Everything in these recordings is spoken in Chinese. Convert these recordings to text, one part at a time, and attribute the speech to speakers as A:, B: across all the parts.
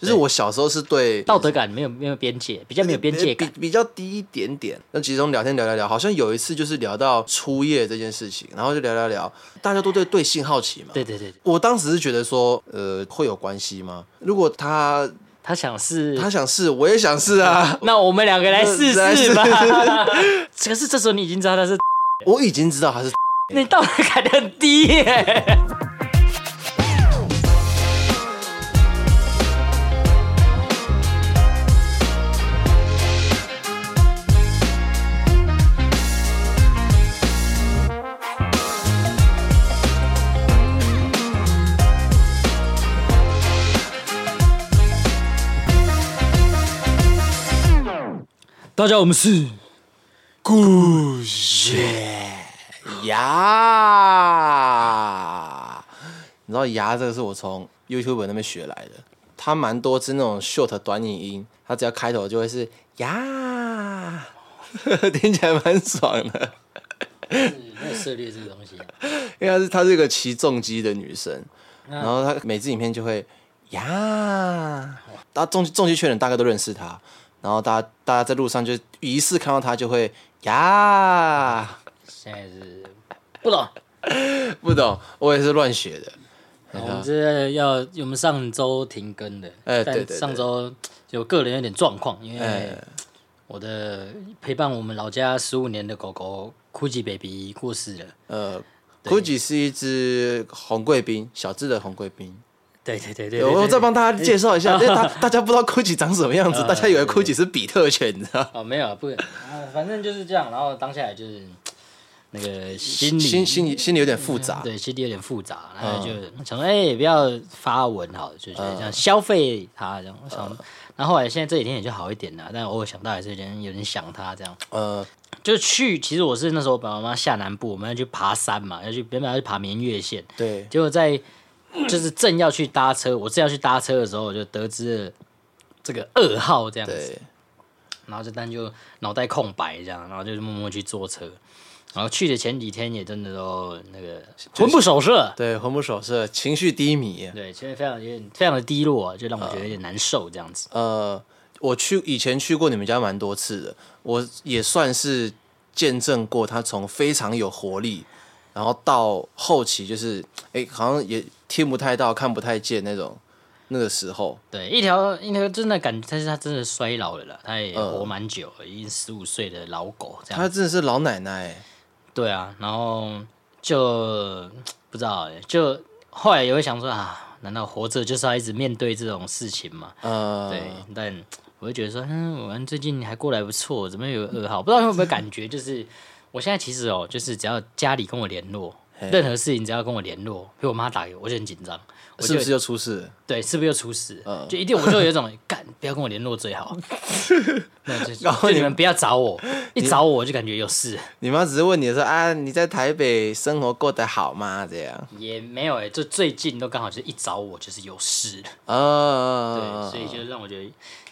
A: 就是我小时候是对
B: 道德感没有没有边界，比较没有边界感。
A: 比比较低一点点。那其中聊天聊聊聊，好像有一次就是聊到初夜这件事情，然后就聊聊聊，大家都对对性好奇嘛。
B: 对对对，
A: 我当时是觉得说，呃，会有关系吗？如果他
B: 他想试，
A: 他想试，我也想试啊。
B: 那我们两个来试试吧。可是这时候你已经知道他是，
A: 我已经知道他是，
B: 你道德感很低耶。大家好，我们是
A: 故事牙。你知道牙这个是我从 YouTube 那边学来的，它蛮多是那种 short 短影音，它只要开头就会是牙，听起来蛮爽的。
B: 没有涉猎这个东西，
A: 因为她是她是一个骑重机的女生，然后她每支影片就会牙，大家重重机圈人大概都认识她。然后大家大家在路上就疑似看到他就会呀，
B: 现在是不懂
A: 不懂，我也是乱学的。
B: 我们这要我们上周停更的，
A: 哎对对，
B: 上周就个人有点状况，因为我的陪伴我们老家十五年的狗狗 Gucci baby 过世了。
A: 呃，Gucci 是一只红贵宾，小只的红贵宾。
B: 对对对对，
A: 我再帮大家介绍一下，因 为大大家不知道 Gucci 长什么样子，大家以为 Gucci 是比特犬，你知道？
B: 哦，没有，不，反正就是这样。然后当下来就是那个心里
A: 心心里心里有点复杂，
B: 对，心里有点复杂，然后就想说，哎，不要发文好，就觉得这样消费他这样。我想，然后后来现在这几天也就好一点了，但偶尔想到还是有点有点想他这样。呃，就去，其实我是那时候爸爸妈妈下南部，我们要去爬山嘛，要去原本要去爬明月线，
A: 对，
B: 结果在。就是正要去搭车，我正要去搭车的时候，我就得知了这个噩耗这样子，然后这单就脑袋空白这样，然后就是默默去坐车，然后去的前几天也真的都那个魂不守舍，
A: 对，魂不守舍，情绪低迷，
B: 对，其实非常有点非常的低落，就让我觉得有点难受这样子。
A: 呃，我去以前去过你们家蛮多次的，我也算是见证过他从非常有活力。然后到后期就是，哎，好像也听不太到、看不太见那种那个时候。
B: 对，一条一条真的感觉，但是他真的衰老了啦，他也活蛮久了，已经十五岁的老狗这样。
A: 他真的是老奶奶。
B: 对啊，然后就不知道，就后来也会想说啊，难道活着就是要一直面对这种事情吗？呃，对，但我会觉得说，嗯，我们最近还过来不错，怎么有噩耗？不知道有没有感觉，就是。我现在其实哦，就是只要家里跟我联络，任何事情只要跟我联络，被我妈打给我，我就很紧张，
A: 是不是又出事？
B: 对，是不是又出事？就一定我就有一种 干，不要跟我联络最好。然后你们不要找我，一找我就感觉有事。
A: 你妈只是问你说啊，你在台北生活过得好吗？这样
B: 也没有哎，就最近都刚好就是一找我就是有事啊。对，所以就让我觉得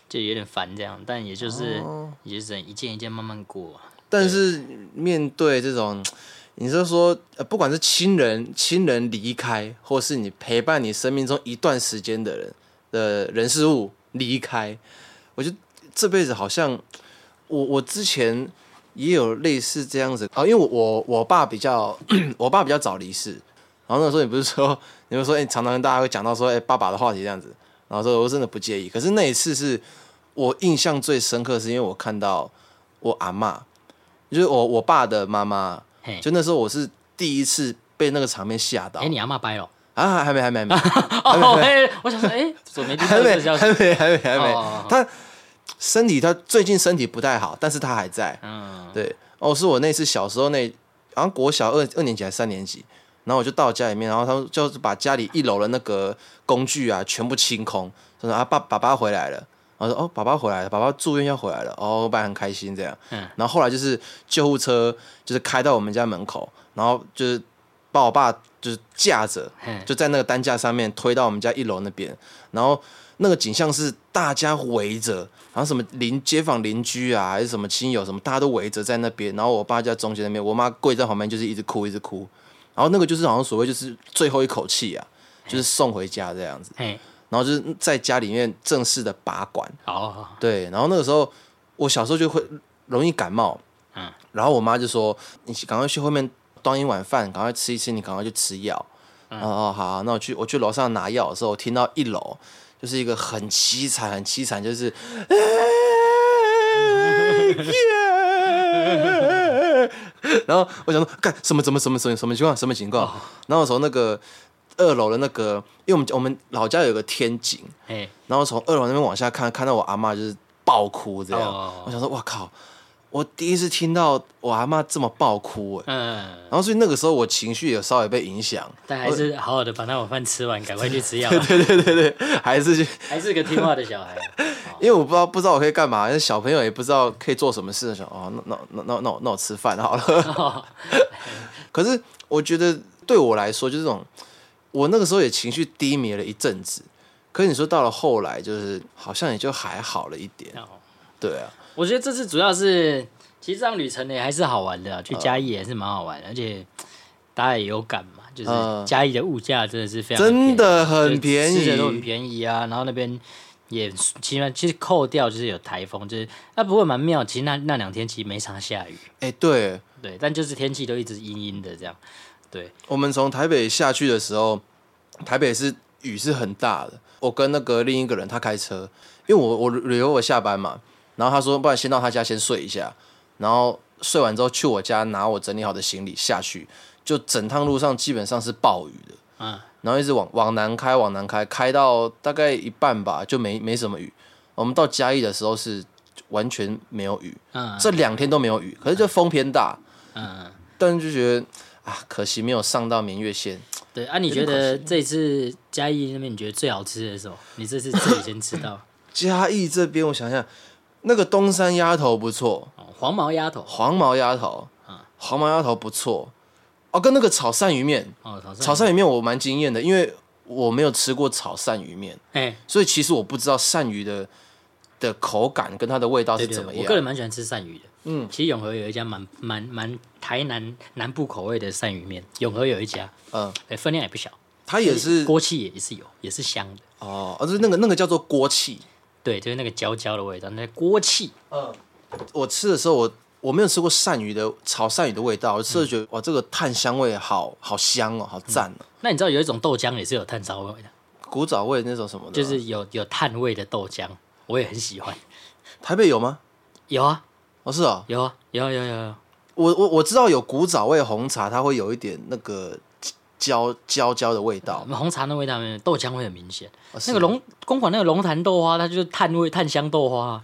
B: 就有点烦这样，但也就是也是一件一件慢慢过。
A: 但是面对这种，你是说，呃，不管是亲人亲人离开，或是你陪伴你生命中一段时间的人的人事物离开，我觉得这辈子好像，我我之前也有类似这样子啊，因为我我爸比较，我爸比较早离世，然后那时候你不是说，你们说，哎，常常大家会讲到说，哎，爸爸的话题这样子，然后说我真的不介意，可是那一次是我印象最深刻，是因为我看到我阿妈。就是我我爸的妈妈，就那时候我是第一次被那个场面吓到。
B: 哎，你阿妈掰了
A: 啊？还没还没还没。
B: 哦，哎，我想说，哎，怎么没
A: 还没还没还没还没。他身体他最近身体不太好，但是他还在。嗯，对。哦，是我那次小时候那，好像国小二二年级还是三年级，然后我就到家里面，然后他们就是把家里一楼的那个工具啊全部清空，说啊爸爸爸回来了。然后说哦，爸爸回来了，爸爸住院要回来了，哦，我爸很开心这样。嗯。然后后来就是救护车，就是开到我们家门口，然后就是把我爸就是架着，就在那个担架上面推到我们家一楼那边。然后那个景象是大家围着，然后什么邻街坊邻居啊，还是什么亲友什么，大家都围着在那边。然后我爸在中间那边，我妈跪在旁边，就是一直哭，一直哭。然后那个就是好像所谓就是最后一口气啊，就是送回家这样子。然后就是在家里面正式的拔管。
B: 哦，
A: 对，然后那个时候我小时候就会容易感冒，嗯，然后我妈就说：“你赶快去后面端一碗饭，赶快吃一吃，你赶快去吃药。”哦哦，好，那我去我去楼上拿药的时候，我听到一楼就是一个很凄惨、很凄惨，就是。然后我想说，干什么？怎么？什么？什么？什么情况？什么情况？然后从那个二楼的那个，因为我们我们老家有个天井，然后从二楼那边往下看，看到我阿妈就是爆哭这样。我想说，哇靠！我第一次听到我阿妈这么爆哭，嗯，然后所以那个时候我情绪有稍微被影响，
B: 但还是好好的把那碗饭吃完，赶快去吃药。
A: 对对对对对，还是去，
B: 还是个听话的小孩。
A: 因为我不知道不知道我可以干嘛，那小朋友也不知道可以做什么事，想哦，那那那那那我那我吃饭好了。可是我觉得对我来说，就是这种，我那个时候也情绪低迷了一阵子。可是你说到了后来，就是好像也就还好了一点。对啊。
B: 我觉得这次主要是，其实这趟旅程呢还是好玩的，去嘉义也是蛮好玩的，而且大家也有感嘛，就是嘉义的物价真的是非常
A: 真的很便宜，
B: 吃的都很便宜啊。然后那边也其实其实扣掉就是有台风，就是那不过蛮妙，其实那那两天其实没啥下雨。
A: 哎，对
B: 对，但就是天气都一直阴阴的这样。对，
A: 我们从台北下去的时候，台北是雨是很大的。我跟那个另一个人他开车，因为我我旅游我下班嘛。然后他说：“不然先到他家先睡一下，然后睡完之后去我家拿我整理好的行李下去。就整趟路上基本上是暴雨的，嗯，然后一直往往南开，往南开，开到大概一半吧，就没没什么雨。我们到嘉义的时候是完全没有雨，嗯，这两天都没有雨，可是就风偏大，嗯，但是就觉得啊，可惜没有上到明月线。
B: 对啊，你觉得这次嘉义那边你觉得最好吃的是什么？你这次自己先吃到。
A: 嘉义这边，我想想。”那个东山鸭头不错，
B: 黄毛鸭头，
A: 黄毛鸭头，黄毛鸭头不错，哦，跟那个炒鳝鱼面，哦，炒鳝鱼。面我蛮惊艳的，因为我没有吃过炒鳝鱼面，哎，所以其实我不知道鳝鱼的的口感跟它的味道是怎么样。
B: 我个人蛮喜欢吃鳝鱼的，嗯，其实永和有一家蛮蛮蛮台南南部口味的鳝鱼面，永和有一家，嗯，哎，分量也不小，
A: 它也是
B: 锅气也是有，也是香的，
A: 哦，而是那个那个叫做锅气。
B: 对，就是那个焦焦的味道，那锅气。
A: 嗯，我吃的时候，我我没有吃过鳝鱼的炒鳝鱼的味道，我吃了觉得哇，这个炭香味好好香哦，好赞哦。
B: 那你知道有一种豆浆也是有炭烧味的，
A: 古早味那种什么？
B: 就是有有炭味的豆浆，我也很喜欢。
A: 台北有吗？
B: 有啊，
A: 哦是啊，
B: 有啊，有有有有。
A: 我我我知道有古早味红茶，它会有一点那个。焦焦焦的味道，
B: 红茶那味道没有，豆浆会很明显。那个龙公馆那个龙潭豆花，它就是炭味炭香豆花。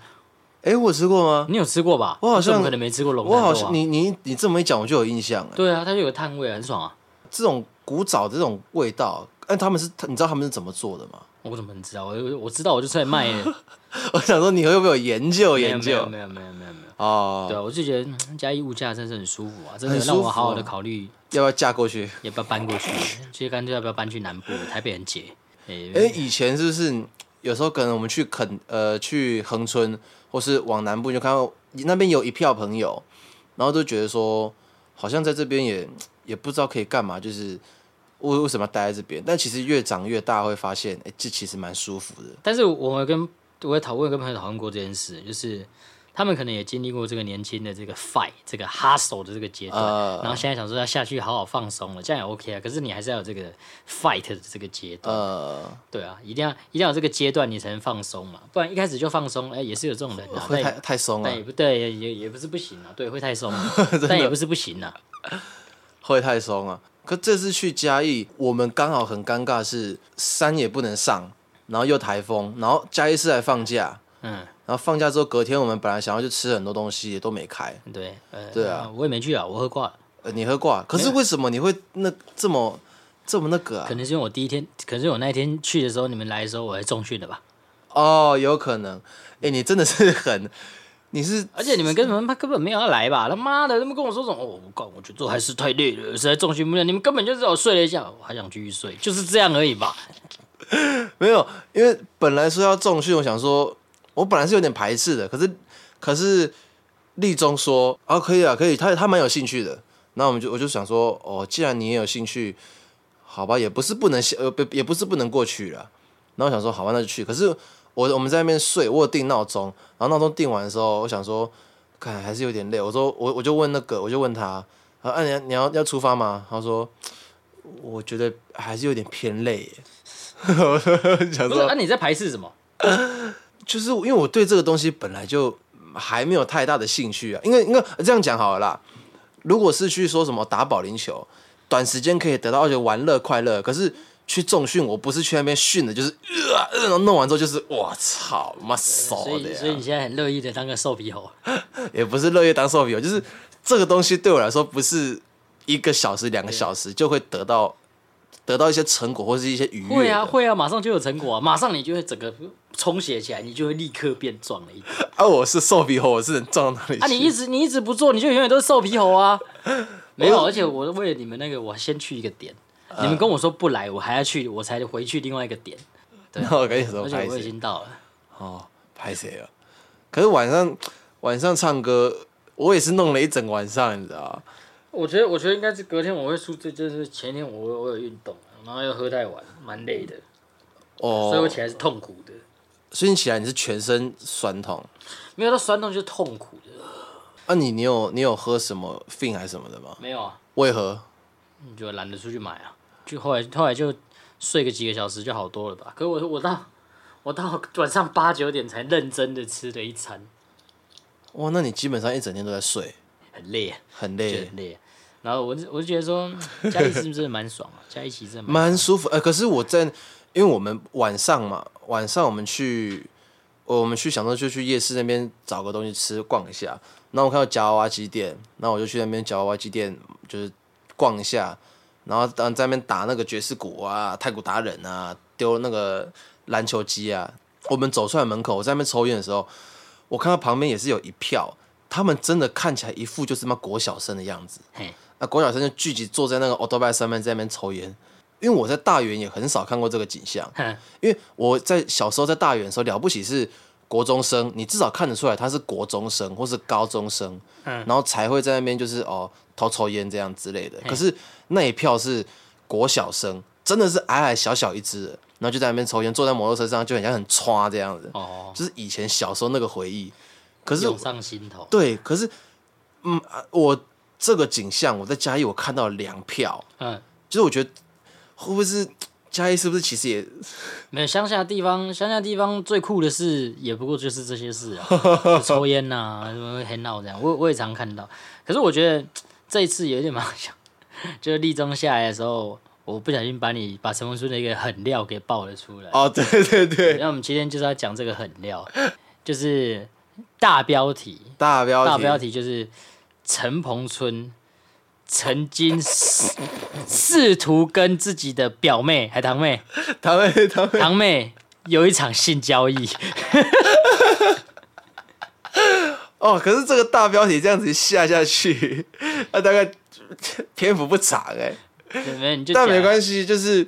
A: 哎，我吃过吗？
B: 你有吃过吧？
A: 我好像
B: 可能没吃过龙
A: 潭。我好像你你你这么一讲，我就有印象了。
B: 对啊，它就有炭味，很爽啊。
A: 这种古早的这种味道，哎，他们是你知道他们是怎么做的吗？
B: 我怎么能知道？我我知道，我就出来卖。
A: 我想说，你有没有研究研究？
B: 没有没有没有没有。哦，对啊，我就觉得嘉义物价真是很舒服啊，真的让我好好的考虑
A: 要不要嫁过去，
B: 要不要搬过去。其实干脆要不要搬去南部，台北很挤。
A: 哎，以前是不是有时候可能我们去垦呃去恒春，或是往南部就看到那边有一票朋友，然后都觉得说好像在这边也也不知道可以干嘛，就是为为什么要待在这边？但其实越长越大会发现，哎，这其实蛮舒服的。
B: 但是我跟我讨论跟朋友讨论过这件事，就是。他们可能也经历过这个年轻的这个 fight 这个 hustle 的这个阶段，然后现在想说要下去好好放松了，这样也 OK 啊。可是你还是要有这个 fight 的这个阶段，对啊，一定要一定要有这个阶段你才能放松嘛，不然一开始就放松，哎，也是有这种人啊，
A: 会太太松了，
B: 但也不对，也也不是不行啊，对，会太松，但也不是不行啊，
A: 会太松啊。可这次去嘉义，我们刚好很尴尬，是山也不能上，然后又台风，然后嘉义是还放假，嗯。然后放假之后，隔天我们本来想要去吃很多东西，也都没开。
B: 对，
A: 对啊，
B: 我也没去啊，我喝挂。
A: 呃，你喝挂，可是为什么你会那这么这么那个啊？
B: 可能是因为我第一天，可能是我那一天去的时候，你们来的时候我还重训的吧？
A: 哦，有可能。哎，你真的是很，你是，
B: 而且你们根本他根本没有要来吧？他妈的，他们跟我说什么？哦，我告，我觉得还是太累了，实在重心不了。你们根本就是我睡了一下，我还想继续睡，就是这样而已吧？
A: 没有，因为本来说要重训，我想说。我本来是有点排斥的，可是可是立中说啊可以啊可以，他他蛮有兴趣的，那我们就我就想说哦，既然你也有兴趣，好吧，也不是不能呃不也不是不能过去了，然后想说好吧，那就去。可是我我们在那边睡，我有定闹钟，然后闹钟定完的时候，我想说，看还是有点累。我说我我就问那个，我就问他，啊，你你要要出发吗？他说，我觉得还是有点偏累。我想说，
B: 那你在排斥什么？
A: 就是因为我对这个东西本来就还没有太大的兴趣啊。因为因为这样讲好了啦，如果是去说什么打保龄球，短时间可以得到而且玩乐快乐，可是去重训，我不是去那边训的，就是呃，然后弄完之后就是我操，妈骚的。
B: 所以你现在很乐意的当个瘦皮猴，
A: 也不是乐意当瘦皮猴，就是这个东西对我来说不是一个小时两个小时就会得到。得到一些成果或是一些愉悦，
B: 会啊会啊，马上就有成果啊，马上你就会整个充血起来，你就会立刻变壮了一点。
A: 啊，我是瘦皮猴，我是能壮到哪里？
B: 啊，你一直你一直不做，你就永远都是瘦皮猴啊。没有，而且我为了你们那个，我先去一个点，你们跟我说不来，我还要去，我才回去另外一个点。
A: 对，我跟你说，
B: 而且我已经到了。
A: 哦，拍谁了？可是晚上晚上唱歌，我也是弄了一整晚上，你知道。
B: 我觉得，我觉得应该是隔天我会输，这就是前天我我有运动，然后又喝太晚，蛮累的，哦，所以我起来是痛苦的。
A: 所以你起来你是全身酸痛？
B: 没有，它酸痛就是痛苦的。
A: 啊，你你有你有喝什么 fin 还是什么的吗？
B: 没有啊。
A: 为何？
B: 你就懒得出去买啊？就后来后来就睡个几个小时就好多了吧？可是我我到我到晚上八九点才认真的吃了一餐。
A: 哇，那你基本上一整天都在睡。
B: 很累，
A: 很累，
B: 很累。然后我我就觉得说，加一是不是蛮爽啊？加一起真的
A: 蛮舒服。呃，可是我在，因为我们晚上嘛，晚上我们去，我们去想说就去夜市那边找个东西吃，逛一下。然后我看到夹娃娃机店，那我就去那边夹娃娃机店，就是逛一下。然后当在那边打那个爵士鼓啊，太鼓达人啊，丢那个篮球机啊。我们走出来门口，我在那边抽烟的时候，我看到旁边也是有一票。他们真的看起来一副就是妈国小生的样子，那国小生就聚集坐在那个 auto bike 上面在那边抽烟。因为我在大园也很少看过这个景象，因为我在小时候在大园的时候了不起是国中生，你至少看得出来他是国中生或是高中生，然后才会在那边就是哦偷抽烟这样之类的。可是那一票是国小生，真的是矮矮小小一只，然后就在那边抽烟，坐在摩托车上就很像很歘这样子，哦，就是以前小时候那个回忆。可是涌
B: 上心头。
A: 对，可是，嗯，我这个景象，我在嘉义我看到两票，嗯，就是我觉得会不会是嘉义是不是其实也
B: 没有乡下地方，乡下地方最酷的事也不过就是这些事啊，抽烟呐，什么很闹这样，我我也常看到。可是我觉得这一次有点蛮像，就是立中下来的时候，我不小心把你把陈文书的一个狠料给爆了出来。
A: 哦，对对对，
B: 那我们今天就是要讲这个狠料，就是。大标题，
A: 大标
B: 题，大标题就是陈鹏春曾经试试图跟自己的表妹还 堂妹，
A: 堂妹堂妹
B: 堂妹有一场性交易。
A: 哦，可是这个大标题这样子下下去，那大概 篇幅不长哎。但没关系，就是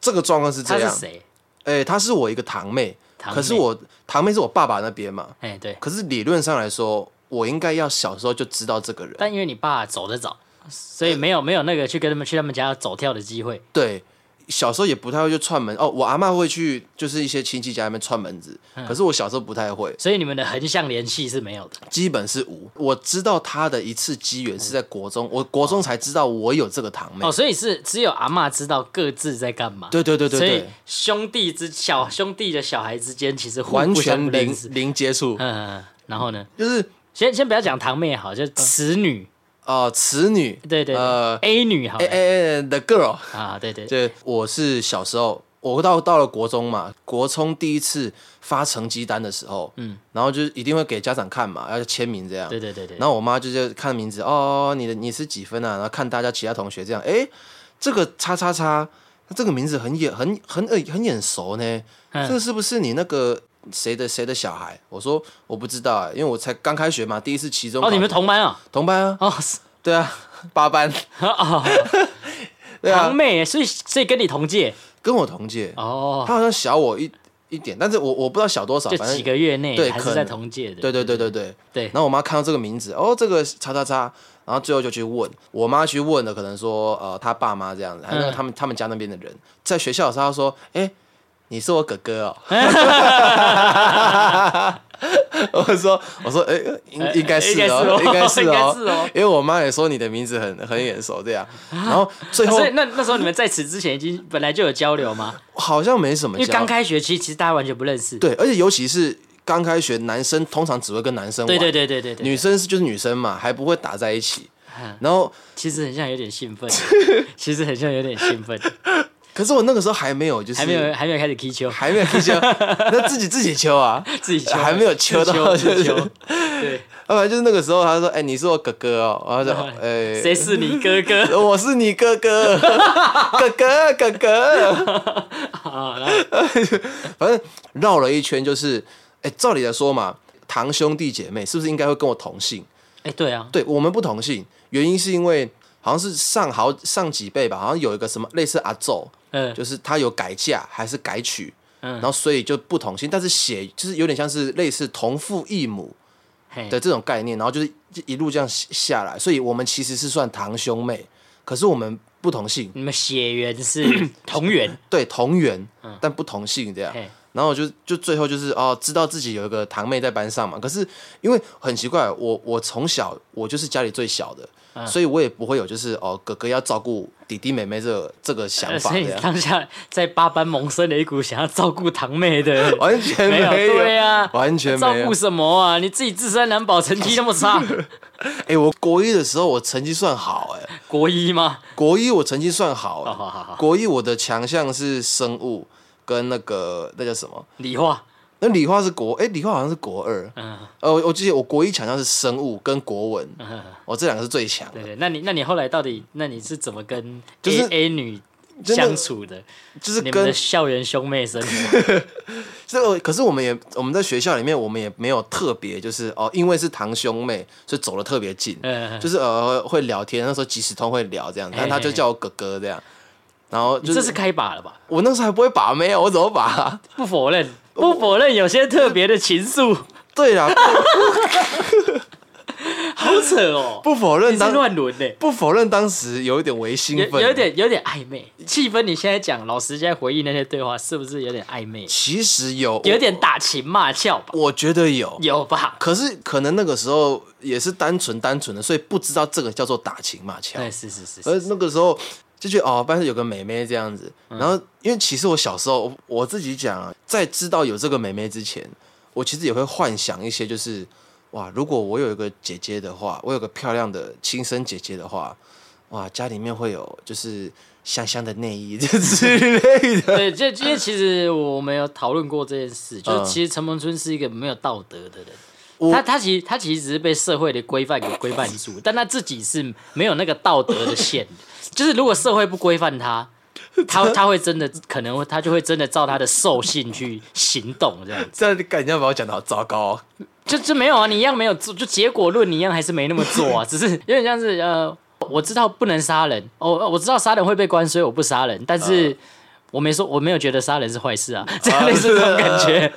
A: 这个状况是这样。
B: 他是谁？
A: 哎，她是我一个堂妹。可是我堂妹是我爸爸那边嘛，
B: 哎对。
A: 可是理论上来说，我应该要小时候就知道这个人。
B: 但因为你爸走得早，所以没有没有那个去跟他们去他们家走跳的机会。
A: 对。小时候也不太会去串门哦，我阿妈会去，就是一些亲戚家里面串门子。可是我小时候不太会，
B: 所以你们的横向联系是没有的，
A: 基本是无。我知道他的一次机缘是在国中，我国中才知道我有这个堂妹。
B: 哦，所以是只有阿妈知道各自在干嘛。
A: 对对对对
B: 对。所以兄弟之小兄弟的小孩之间其实
A: 完全零零接触。
B: 嗯，然后呢？
A: 就是
B: 先先不要讲堂妹好，就侄女。
A: 哦，此女，
B: 对对，呃，A 女好
A: ，A A the girl
B: 啊，对对，
A: 对我是小时候，我到到了国中嘛，国中第一次发成绩单的时候，嗯，然后就一定会给家长看嘛，要签名这样，
B: 对对对对，
A: 然后我妈就是看名字，哦，你的你是几分啊？然后看大家其他同学这样，哎，这个叉叉叉，这个名字很眼很很耳很眼熟呢，这个是不是你那个？谁的谁的小孩？我说我不知道啊，因为我才刚开学嘛，第一次期中
B: 哦，你们同班啊？
A: 同班啊？哦，对啊，八班
B: 啊，堂妹，所以所以跟你同届，
A: 跟我同届哦，他好像小我一一点，但是我我不知道小多少，反正
B: 几个月内
A: 对，
B: 还是在同届的，
A: 对对对对对
B: 对。
A: 然后我妈看到这个名字，哦，这个叉叉叉，然后最后就去问我妈去问的，可能说呃他爸妈这样子，还有他们他们家那边的人，在学校的时候说，哎。你是我哥哥哦。我 说 我说，哎，应应该是哦，应该是哦，因为我妈也说你的名字很很眼熟，这样。然后最后，
B: 那那时候你们在此之前已经本来就有交流吗？
A: 好像没什么，
B: 因为刚开学期其实大家完全不认识。
A: 对，而且尤其是刚开学，男生通常只会跟男生玩，
B: 对对对对对，
A: 女生是就是女生嘛，还不会打在一起。然后
B: 其实很像有点兴奋，其实很像有点兴奋。
A: 可是我那个时候还没有，就是
B: 还没有还没有开始踢球，
A: 还没有踢球，那自己自己球啊，
B: 自己球
A: 还没有球到
B: 球。对，
A: 要不然就是那个时候，他说：“哎，你是我哥哥哦。”然后就：“哎，
B: 谁是你哥哥？
A: 我是你哥哥，哥哥哥哥。”啊，反正绕了一圈，就是哎，照理来说嘛，堂兄弟姐妹是不是应该会跟我同姓？
B: 哎，对啊，
A: 对我们不同姓，原因是因为好像是上好上几辈吧，好像有一个什么类似阿奏。嗯，就是他有改嫁还是改娶，嗯，然后所以就不同姓，但是写就是有点像是类似同父异母的这种概念，然后就是一路这样下来，所以我们其实是算堂兄妹，可是我们不同姓，
B: 你们血缘是 同源，
A: 对，同源，但不同姓这样，然后就就最后就是哦，知道自己有一个堂妹在班上嘛，可是因为很奇怪，我我从小我就是家里最小的。所以我也不会有就是哦，哥哥要照顾弟弟妹妹这个这个想法。
B: 所以当下在八班萌生了一股想要照顾堂妹的，
A: 完全没有，
B: 对啊，
A: 完全没
B: 照顾什么啊？你自己自身难保，成绩那么差。
A: 哎，我国一的时候我成绩算好，哎，
B: 国一吗？
A: 国一我成绩算好，好好好。国一我的强项是生物跟那个那叫什么
B: 理化。
A: 那理化是国哎，理化好像是国二。嗯，呃，我记得我国一强项是生物跟国文，我这两个是最强。
B: 对对，那你那你后来到底那你是怎么跟就是 A 女相处的？
A: 就是
B: 你们的校园兄妹生
A: 活。这个可是我们也我们在学校里面我们也没有特别就是哦，因为是堂兄妹，所以走的特别近。嗯，就是呃会聊天，那时候即时通会聊这样，但他就叫我哥哥这样。然后
B: 这是开把了吧？
A: 我那时候还不会把妹啊，我怎么把？
B: 不否认。不否认有些特别的情愫，
A: 对啦，
B: 好扯哦。
A: 不否认当
B: 乱伦呢？
A: 不否认当时有一点微兴奋，
B: 有点有点暧昧气氛。你现在讲，老实在回忆那些对话，是不是有点暧昧？
A: 其实有，
B: 有点打情骂俏吧？
A: 我觉得有，
B: 有吧？
A: 可是可能那个时候也是单纯单纯的，所以不知道这个叫做打情骂俏。
B: 对，是是是。
A: 而那个时候。就觉得哦，班上有个妹妹这样子，然后因为其实我小时候我自己讲啊，在知道有这个妹妹之前，我其实也会幻想一些，就是哇，如果我有一个姐姐的话，我有个漂亮的亲生姐姐的话，哇，家里面会有就是香香的内衣这之类的。
B: 对，就因为其实我们有讨论过这件事，就是其实陈梦春是一个没有道德的人，他他其实他其实只是被社会的规范给规范住，但他自己是没有那个道德的线的。就是如果社会不规范他，他他会真的可能他就会真的照他的兽性去行动这样。
A: 这感觉把我讲的好糟糕。
B: 就就没有啊，你一样没有做，就结果论你一样还是没那么做啊，只是有点像是呃，我知道不能杀人，哦，我知道杀人会被关，所以我不杀人，但是我没说我没有觉得杀人是坏事啊，这样 类似这种感觉，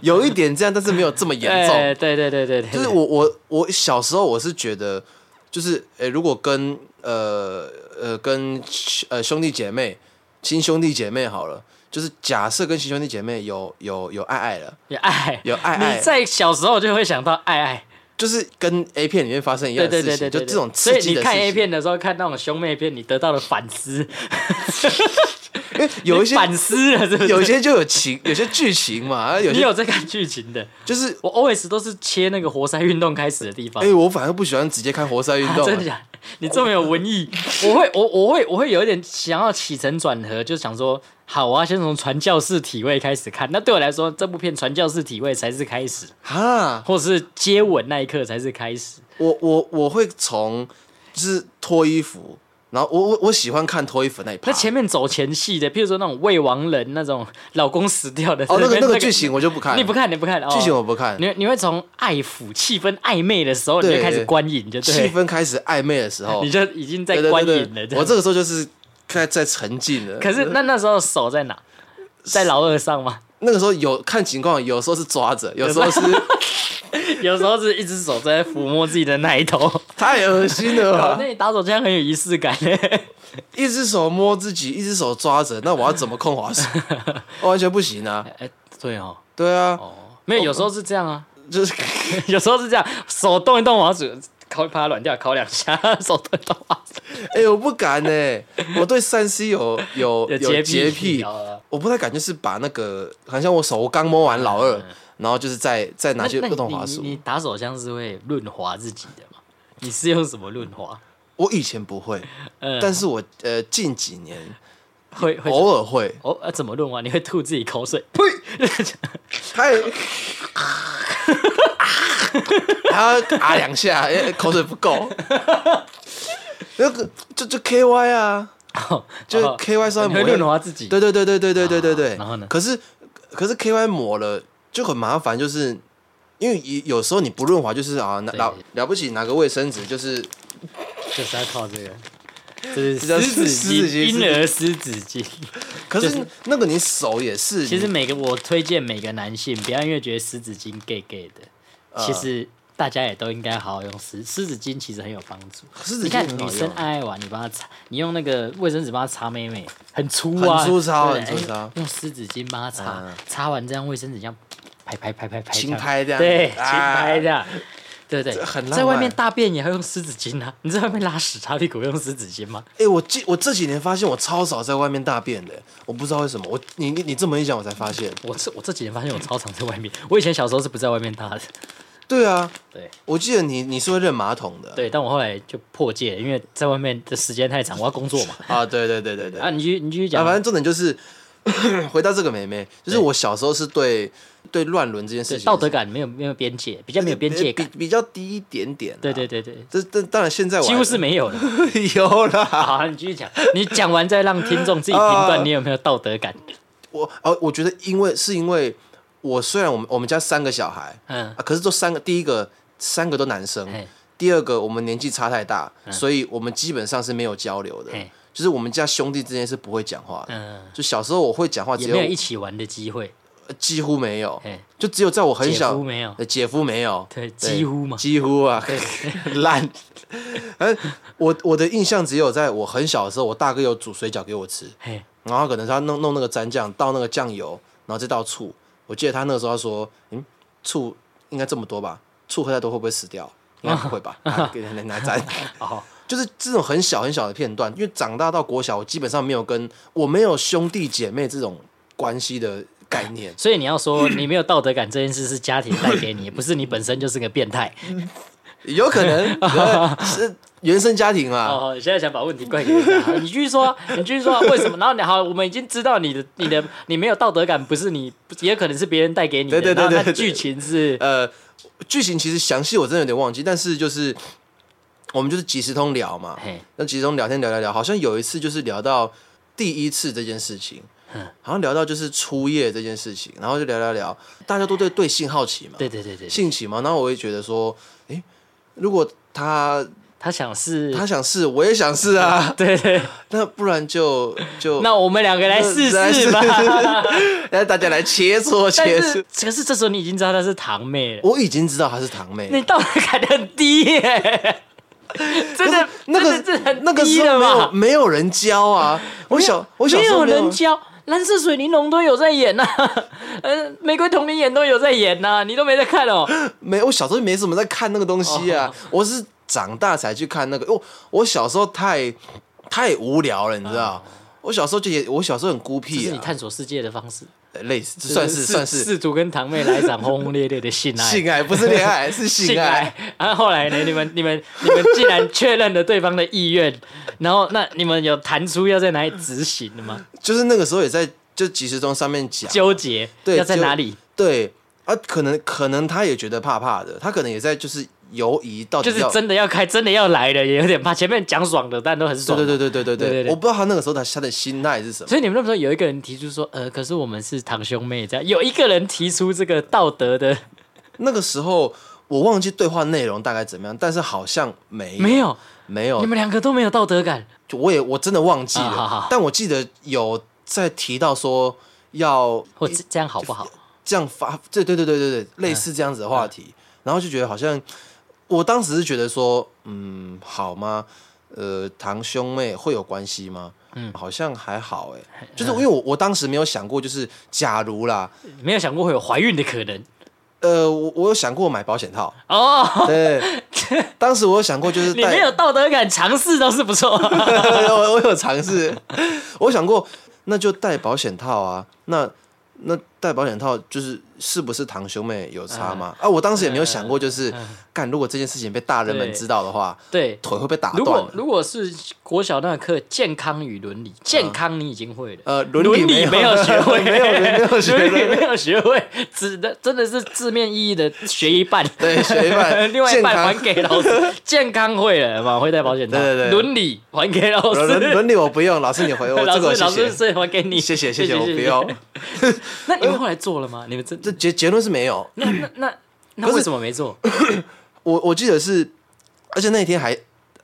A: 有一点这样，但是没有这么严重。
B: 对对对对对，
A: 就是我我我小时候我是觉得，就是诶，如果跟呃。呃，跟呃兄弟姐妹、亲兄弟姐妹好了，就是假设跟亲兄弟姐妹有有有爱爱了，
B: 有爱
A: 有爱爱，
B: 你在小时候就会想到爱爱，
A: 就是跟 A 片里面发生一样的事情，就这种刺激
B: 的。所以你看 A 片的时候，看那种兄妹片，你得到了反思。
A: 因为有一些
B: 反思了，是不是？
A: 有些就有情，有些剧情嘛。有
B: 你有在看剧情的，
A: 就是
B: 我 always 都是切那个活塞运动开始的地方。
A: 哎，我反而不喜欢直接看活塞运动。
B: 真的假？你这么有文艺，我会，我我会，我会有一点想要起承转合，就想说，好啊，先从传教士体位开始看。那对我来说，这部片传教士体位才是开始啊，或者是接吻那一刻才是开始。
A: 我我我会从就是脱衣服。然后我我我喜欢看脱衣服那一趴，
B: 那前面走前戏的，譬如说那种未亡人那种老公死掉的，
A: 哦，那个 那个剧情我就不看，
B: 你不看你不看，
A: 剧情我不看，
B: 你你会从爱抚气氛暧昧的时候你就开始观影，就
A: 气氛开始暧昧的时候，
B: 你就已经在观影了。
A: 我这个时候就是在在沉浸了。
B: 可是那那时候手在哪？在老二上吗？
A: 那个时候有看情况，有时候是抓着，有时候是。
B: 有时候是一只手在抚摸自己的奶头，
A: 太恶心了。
B: 那你打手枪很有仪式感。
A: 一只手摸自己，一只手抓着，那我要怎么控滑鼠？完全不行啊！
B: 哎，对哦，
A: 对啊，
B: 哦，没有，有时候是这样啊，
A: 就是
B: 有时候是这样，手动一动滑鼠，敲把它软掉，烤两下，手动一动滑鼠。
A: 哎，我不敢呢，我对三 C 有有
B: 有
A: 洁癖，我不太敢，就是把那个，好像我手刚摸完老二，然后就是再再拿去不同滑鼠。
B: 你打手枪是会润滑自己的吗？你是用什么润滑？
A: 我以前不会，但是我呃近几年
B: 会
A: 偶尔会。
B: 哦，怎么润滑？你会吐自己口水？呸！
A: 太，还要啊两下，因为口水不够。那个就就 K Y 啊，就 K Y 稍微
B: 抹润滑自己。
A: 对对对对对对对对对。
B: 然后呢？
A: 可是可是 K Y 抹了就很麻烦，就是因为有时候你不润滑，就是啊了了不起拿个卫生纸就是。
B: 就是要靠这个，这是湿纸巾，婴儿湿纸巾。
A: 可是那个你手也是。
B: 其实每个我推荐每个男性，不要因为觉得湿纸巾 gay gay 的，其实大家也都应该好好用湿湿纸巾，其实很有帮助。
A: 你
B: 看女生爱爱玩，你帮她擦，你用那个卫生纸帮她擦妹妹，很粗啊，
A: 很粗糙，很粗糙。
B: 用湿纸巾帮她擦，擦完这样卫生纸这样拍拍拍拍拍，
A: 轻拍这样，
B: 对，轻拍这样。对对，在外面大便也要用湿纸巾啊！你在外面拉屎擦屁股用湿纸巾吗？
A: 哎，我这我这几年发现我超少在外面大便的，我不知道为什么。我你你你这么一讲，我才发现。
B: 我这我这几年发现我超常在外面。我以前小时候是不在外面大的。
A: 对啊，
B: 对，
A: 我记得你你是会认马桶的。
B: 对，但我后来就破戒，因为在外面的时间太长，我要工作嘛。
A: 啊，对对对对对。
B: 啊，你继你继续讲。
A: 反正重点就是 回到这个妹妹，就是我小时候是对。对乱伦这件事情，
B: 道德感没有没有边界，比较没有边界感，
A: 比比较低一点点。
B: 对对对对，
A: 这这当然现在我
B: 几乎是没有了，
A: 有了。
B: 好，你继续讲，你讲完再让听众自己评断你有没有道德感。
A: 我哦，我觉得因为是因为我虽然我们我们家三个小孩，嗯，可是这三个第一个三个都男生，第二个我们年纪差太大，所以我们基本上是没有交流的，就是我们家兄弟之间是不会讲话的。嗯，就小时候我会讲话，
B: 也没有一起玩的机会。
A: 几乎没有，就只有在我很小，
B: 姐夫没有，
A: 姐夫没有，
B: 对，几乎嘛，
A: 几乎啊，烂。哎，我我的印象只有在我很小的时候，我大哥有煮水饺给我吃，然后可能他弄弄那个蘸酱，倒那个酱油，然后再倒醋。我记得他那个时候他说，嗯，醋应该这么多吧？醋喝太多会不会死掉？应该不会吧？给人来蘸。哦，就是这种很小很小的片段，因为长大到国小，我基本上没有跟我没有兄弟姐妹这种关系的。概念，
B: 所以你要说你没有道德感这件事是家庭带给你，不是你本身就是个变态，
A: 有可能 是原生家庭啊。
B: 哦，你现在想把问题怪给他，你继续说，你继续说为什么？然后你好，我们已经知道你的你的你没有道德感，不是你，也可能是别人带给你的。
A: 对对对对，
B: 剧情是？
A: 呃，剧情其实详细我真的有点忘记，但是就是我们就是即时通聊嘛，那即时通聊天聊聊聊，好像有一次就是聊到第一次这件事情。好像聊到就是初夜这件事情，然后就聊聊聊，大家都对对性好奇嘛，
B: 对对对对，
A: 性奇嘛，然后我也觉得说，哎，如果他
B: 他想试，
A: 他想试，我也想试啊，
B: 对。对，
A: 那不然就就
B: 那我们两个来试试吧，
A: 来大家来切磋切磋。
B: 可是这时候你已经知道她是堂妹了，
A: 我已经知道她是堂妹，
B: 你道德感很低耶。真的，
A: 那个那个
B: 是没
A: 有？没有人教啊，我小我小时候
B: 没有人教。蓝色水玲珑都有在演呐，嗯，玫瑰童林演都有在演呐，你都没在看哦？
A: 没，我小时候没什么在看那个东西啊，我是长大才去看那个。哦，我小时候太太无聊了，你知道？我小时候就也，我小时候很孤僻，
B: 是你探索世界的方式。
A: 类似，算是算是
B: 四祖跟堂妹来一场轰轰烈烈的性爱，
A: 性爱不是 恋爱，是性爱。
B: 然后后来呢？你们你们你们既然确认了对方的意愿，然后那你们有谈出要在哪里执行的吗？
A: 就是那个时候也在就即时中上面讲
B: 纠结，对，要在哪里？
A: 对啊，可能可能他也觉得怕怕的，他可能也在就是。犹疑到底
B: 就是真的要开，真的要来的，也有点怕。前面讲爽的，但都很爽。
A: 对对对对对对对。我不知道他那个时候他他的心态是什么。
B: 所以你们那时候有一个人提出说，呃，可是我们是堂兄妹这样。有一个人提出这个道德的。
A: 那个时候我忘记对话内容大概怎么样，但是好像没
B: 没有
A: 没有。
B: 你们两个都没有道德感。
A: 我也我真的忘记了，但我记得有在提到说要
B: 或这样好不好？
A: 这样发对对对对对对，类似这样子的话题，然后就觉得好像。我当时是觉得说，嗯，好吗？呃，堂兄妹会有关系吗？嗯，好像还好哎，就是因为我我当时没有想过，就是假如啦，
B: 没有想过会有怀孕的可能。
A: 呃，我我有想过买保险套哦，对，当时我有想过，就是
B: 你没有道德感，尝试倒是不错。
A: 我我有尝试，我想过，那就戴保险套啊，那那戴保险套就是。是不是堂兄妹有差吗？啊，我当时也没有想过，就是干如果这件事情被大人们知道的话，
B: 对
A: 腿会被打断。
B: 如果如果是国小那课健康与伦理，健康你已经会了，
A: 呃，伦理
B: 没有学会，
A: 没有没有学会，
B: 没有学会，指的真的是字面意义的学一半，
A: 对，学一半，
B: 另外一半还给老师。健康会了嘛？会带保险套，
A: 对对对。
B: 伦理还给老师，
A: 伦理我不用，老师你回我这个
B: 老师所以还给你，
A: 谢谢谢谢我不用。
B: 那你们后来做了吗？你们这
A: 这结结论是没有。
B: 那那那那为什么没做？
A: 我我记得是，而且那天还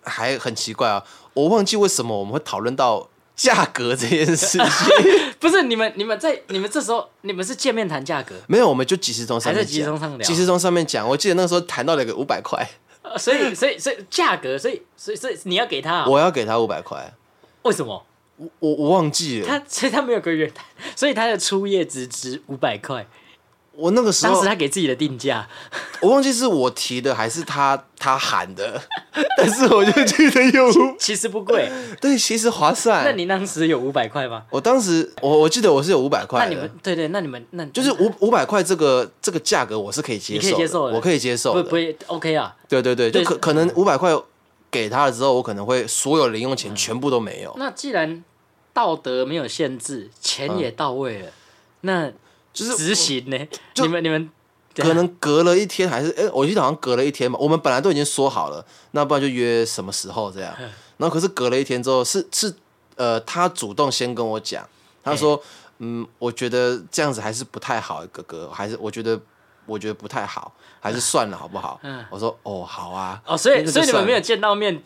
A: 还很奇怪啊，我忘记为什么我们会讨论到价格这件事情。
B: 不是你们你们在你们这时候你们是见面谈价格？
A: 没有，我们就即时中上面
B: 即时中上聊，
A: 即时中上面讲。我记得那个时候谈到了个五百块，
B: 所以所以所以价格，所以所以所以你要给他，
A: 我要给他五百块，
B: 为什么？
A: 我我我忘记了，
B: 他所以他没有个月谈，所以他的初夜只值五百块。
A: 我那个时候，
B: 当时他给自己的定价，
A: 我忘记是我提的还是他他喊的，但是我就记得有，
B: 其实不贵，
A: 对，其实划算。
B: 那你当时有五百块吗？
A: 我当时我我记得我是有五百块。
B: 那你们对对，那你们那
A: 就是五五百块这个这个价格我是可以接受，
B: 接受，
A: 我可以接受，
B: 不不 OK 啊？
A: 对对对，就可可能五百块给他了之后，我可能会所有零用钱全部都没有。
B: 那既然道德没有限制，钱也到位了，那就是执行呢？你们你们。
A: 可能隔了一天，还是哎，我记得好像隔了一天嘛。我们本来都已经说好了，那不然就约什么时候这样。然后可是隔了一天之后，是是呃，他主动先跟我讲，他说：“嗯，我觉得这样子还是不太好，哥哥，还是我觉得我觉得不太好，还是算了，好不好？”嗯我说：“哦，好啊。”
B: 哦，所以所以你们没有见到面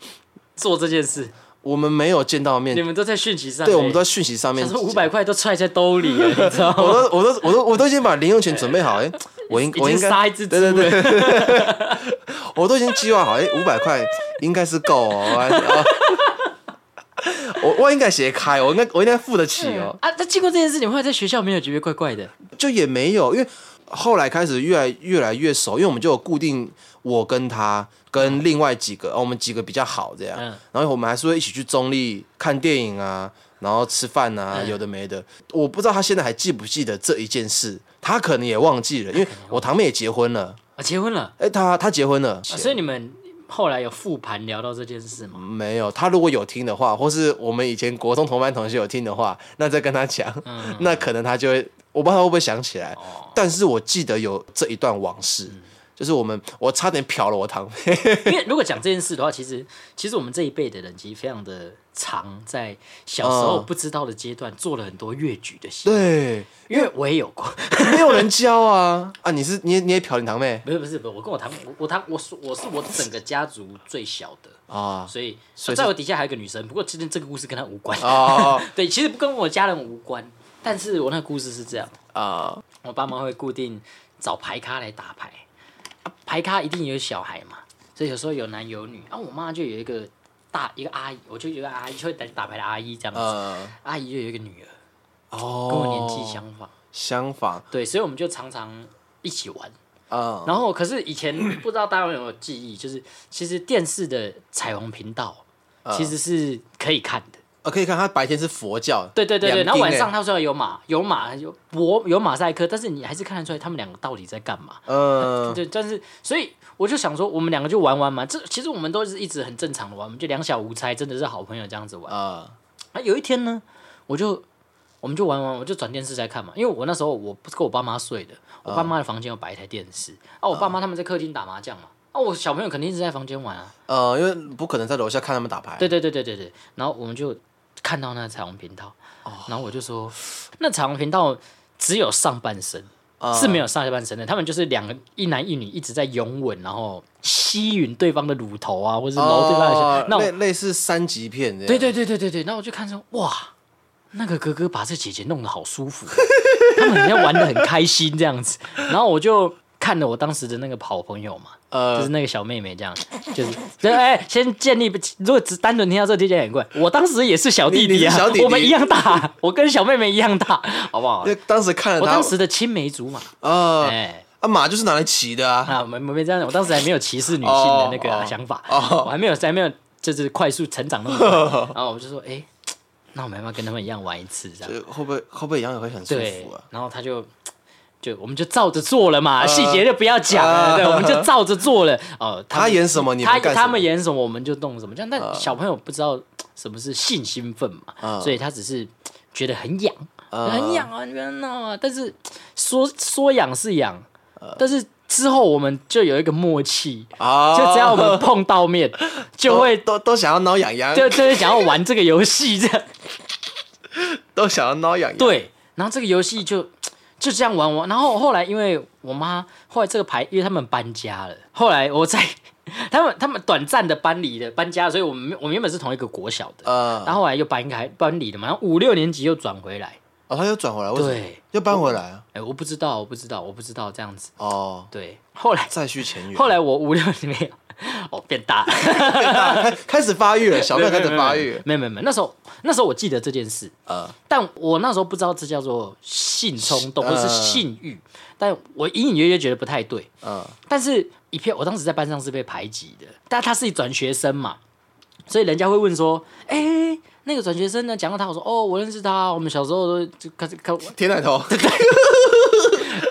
B: 做这件事。
A: 我们没有见到面，
B: 你们都在讯息上。
A: 对，我们都在讯息上面。
B: 五百块都揣在兜里了，你知道吗？
A: 我都，我都，我都，我都已经把零用钱准备好。哎，我应，我应该
B: 杀一只
A: 对对对，我都已经计划好。哎，五百块应该是够哦。我我应该写开，我应该我应该付得起哦。
B: 啊，那经过这件事，你会在学校没有觉得怪怪的？
A: 就也没有，因为后来开始越来越来越熟，因为我们就有固定。我跟他跟另外几个，我们几个比较好这样，然后我们还是会一起去中立看电影啊，然后吃饭啊，有的没的。我不知道他现在还记不记得这一件事，他可能也忘记了，因为我堂妹也结婚了。
B: 啊，结婚了，
A: 哎，他他结婚了，
B: 所以你们后来有复盘聊到这件事吗？
A: 没有，他如果有听的话，或是我们以前国中同班同学有听的话，那再跟他讲，那可能他就会，我不知道他会不会想起来，但是我记得有这一段往事。就是我们，我差点漂了我堂妹。
B: 因为如果讲这件事的话，其实其实我们这一辈的人其实非常的长，在小时候不知道的阶段做了很多越举的行
A: 为。对，
B: 因为我也有过，
A: 没有人教啊 啊！你是你你也漂你堂妹？
B: 不是不是不是，我跟我堂我我堂我是我是我整个家族最小的啊，所以在我底下还有一个女生。不过今天这个故事跟她无关啊。对，其实不跟我家人无关，但是我那个故事是这样啊，我爸妈会固定找牌咖来打牌。牌咖一定有小孩嘛，所以有时候有男有女。啊，我妈就有一个大一个阿姨，我就有个阿姨，就会打打牌的阿姨这样子。阿姨就有一个女儿，哦，跟我年纪相仿。
A: 相仿。
B: 对，所以我们就常常一起玩。啊。然后，可是以前不知道大家有没有记忆，就是其实电视的彩虹频道其实是可以看的。
A: 可以看，他白天是佛教，
B: 对对对对，然后晚上他说有马有马有博有马赛克，但是你还是看得出来他们两个到底在干嘛。嗯，对，但是所以我就想说，我们两个就玩玩嘛，这其实我们都是一直很正常的玩，我们就两小无猜，真的是好朋友这样子玩。啊，啊，有一天呢，我就我们就玩玩，我就转电视在看嘛，因为我那时候我不是跟我爸妈睡的，我爸妈的房间有摆一台电视，啊，我爸妈他们在客厅打麻将嘛，啊，我小朋友肯定是在房间玩啊，
A: 呃，因为不可能在楼下看他们打牌。
B: 对对对对对对，然后我们就。看到那个彩虹频道，然后我就说，那彩虹频道只有上半身是没有上下半身的，他们就是两个一男一女一直在拥吻，然后吸吮对方的乳头啊，或者是搂对方的，
A: 那类类似三级片
B: 对对对对对对，那我就看说，哇，那个哥哥把这姐姐弄得好舒服，他们好像玩的很开心这样子，然后我就。看了我当时的那个好朋友嘛，呃，就是那个小妹妹这样，就是，哎，先建立，如果只单纯听到这听起来很怪，我当时也是小弟弟啊，我们一样大，我跟小妹妹一样大，好不好？
A: 当时看了
B: 我当时的青梅竹马，
A: 啊，哎，啊马就是拿来骑的啊，
B: 啊没没这样，我当时还没有歧视女性的那个想法，我还没有还没有就是快速成长那么快，然后我就说，哎。那我们要不要跟他们一样玩一次？这样
A: 会不会会不会一样也会很舒服啊？
B: 然后他就就我们就照着做了嘛，细节就不要讲了。对，我们就照着做了。哦，
A: 他演什么，你他
B: 他们演什么，我们就动什么。这样，但小朋友不知道什么是性兴奋嘛，所以他只是觉得很痒，很痒啊，你不要闹啊。但是说说痒是痒，但是。之后我们就有一个默契啊，就只要我们碰到面，就会
A: 都都想要挠痒痒，
B: 就就是想要玩这个游戏，这样
A: 都想要挠痒痒。
B: 对，然后这个游戏就就这样玩玩。然后后来因为我妈后来这个牌，因为他们搬家了，后来我在 他们他们短暂的搬离了搬家，所以我们我们原本是同一个国小的，嗯，然后后来又搬开搬离了嘛，然后五六年级又转回来。
A: 哦，他又转回来，为什么又搬回来啊？
B: 哎，我不知道，我不知道，我不知道这样子。哦，对，后来
A: 再续前缘。
B: 后来我五六年没有，哦，变大，
A: 开开始发育了，小朋友开始发育。了。
B: 没有没有没有，那时候那时候我记得这件事，呃，但我那时候不知道这叫做性冲动或是性欲，但我隐隐约约觉得不太对，嗯，但是一片，我当时在班上是被排挤的，但他是一转学生嘛，所以人家会问说，哎。那个转学生呢，讲到他，我说哦，我认识他，我们小时候都就开始看
A: 铁奶头，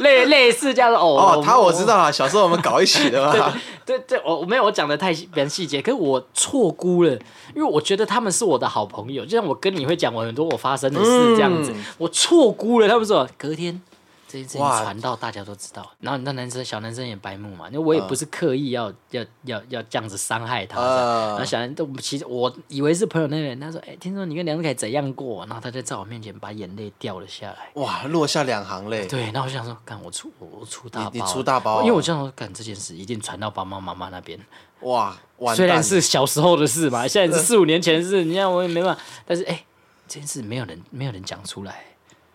B: 类类似这样的哦。
A: 哦，他我知道啊，小时候我们搞一起的
B: 嘛。对对，我我没有我讲的太比较细节，可是我错估了，因为我觉得他们是我的好朋友，就像我跟你会讲我很多我发生的事这样子，我错估了他们说隔天。这件事情传到大家都知道，然后那男生小男生也白目嘛，因为我也不是刻意要要要要这样子伤害他，然后小男都其实我以为是朋友那个人，他说哎，听说你跟梁子凯怎样过，然后他就在我面前把眼泪掉了下来，
A: 哇，落下两行泪。
B: 对，然后我想说，干我出我出大包，
A: 你出大包，
B: 因为我这样说，干这件事一定传到爸爸妈妈那边，
A: 哇，
B: 虽然是小时候的事嘛，现在是。四五年前的事，你看我也没办法，但是哎，这件事没有人没有人讲出来，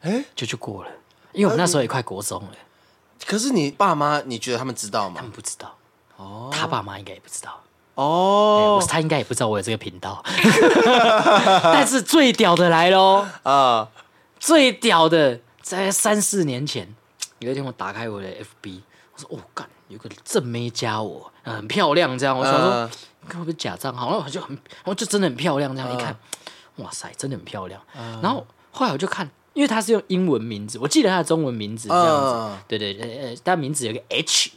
B: 哎，就就过了。因为我那时候也快国中了，
A: 可是你爸妈，你觉得他们知道吗？
B: 他们不知道。哦，他爸妈应该也不知道。哦，他应该也不知道我有这个频道。但是最屌的来喽！啊，最屌的，在三四年前，有一天我打开我的 FB，我说：“哦，干，有个正妹加我，很漂亮。”这样，我想说，看会不会假账号？然后我就很，我就真的很漂亮。这样一看，哇塞，真的很漂亮。然后后来我就看。因为他是用英文名字，我记得他的中文名字这样子，对对对，呃，他名字有个 H，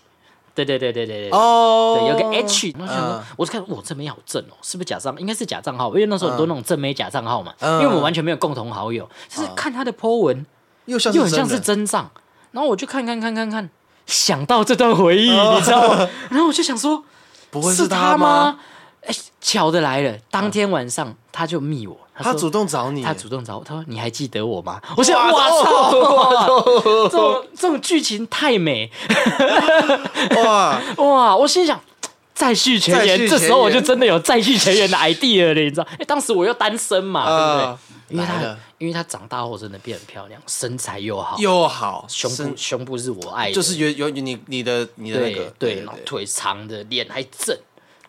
B: 对对对对对对，哦，对，有个 H，我想说，我就看，哇，这枚好正哦，是不是假账？应该是假账号，因为那时候很多那种正妹假账号嘛，因为我们完全没有共同好友，就是看他的 po 文，
A: 又像
B: 又很像是真账，然后我就看看看看看，想到这段回忆，你知道吗？然后我就想说，
A: 不会是他吗？
B: 哎，巧的来了，当天晚上他就密我。
A: 他主动找你，
B: 他主动找我。他说：“你还记得我吗？”我说：“我操，这种这种剧情太美，哇 哇！”我心想：“再续前缘。”这时候我就真的有再续前缘的 idea 了，你知道？哎，当时我又单身嘛，对不对？因为他，因为他长大后真的变很漂亮，身材又好，
A: 又好，
B: 胸部胸部是我爱的，
A: 就是有有你你的你的那个
B: 对，腿长的，脸还正。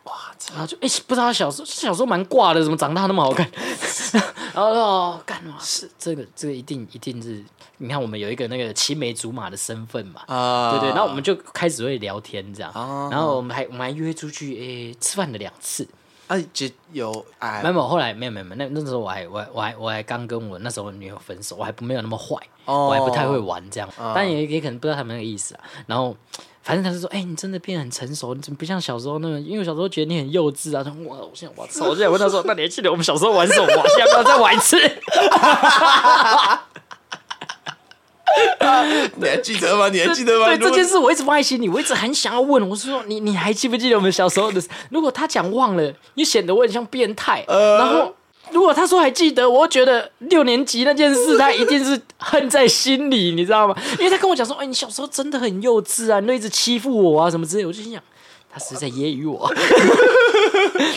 B: 哇！然后就哎，不知道他小时候小时候蛮挂的，怎么长大那么好看？然后哦，干嘛？是这个这个一定一定是，你看我们有一个那个青梅竹马的身份嘛？啊，对对。然后我们就开始会聊天这样，然后我们还我们还约出去诶吃饭了两次。
A: 啊，就有哎，
B: 没有后来没有没有没有，那那时候我还我还我还我还刚跟我那时候女友分手，我还不没有那么坏，我还不太会玩这样，但也也可能不知道他们那个意思啊。然后。反正他是说，哎，你真的变很成熟，你怎么不像小时候那个？因为小时候觉得你很幼稚啊。他说，哇，我现在我操！我现在问他说，那你还记得我们小时候玩什么？现在不要再玩一次。
A: 你还记得吗？你还记得吗？
B: 对这件事，我一直放在心里，我一直很想要问。我是说，你你还记不记得我们小时候的？如果他讲忘了，你显得我很像变态。然后。如果他说还记得，我觉得六年级那件事，他一定是恨在心里，你知道吗？因为他跟我讲说：“哎，你小时候真的很幼稚啊，你都一直欺负我啊，什么之类。”我就心想，他是在揶揄我。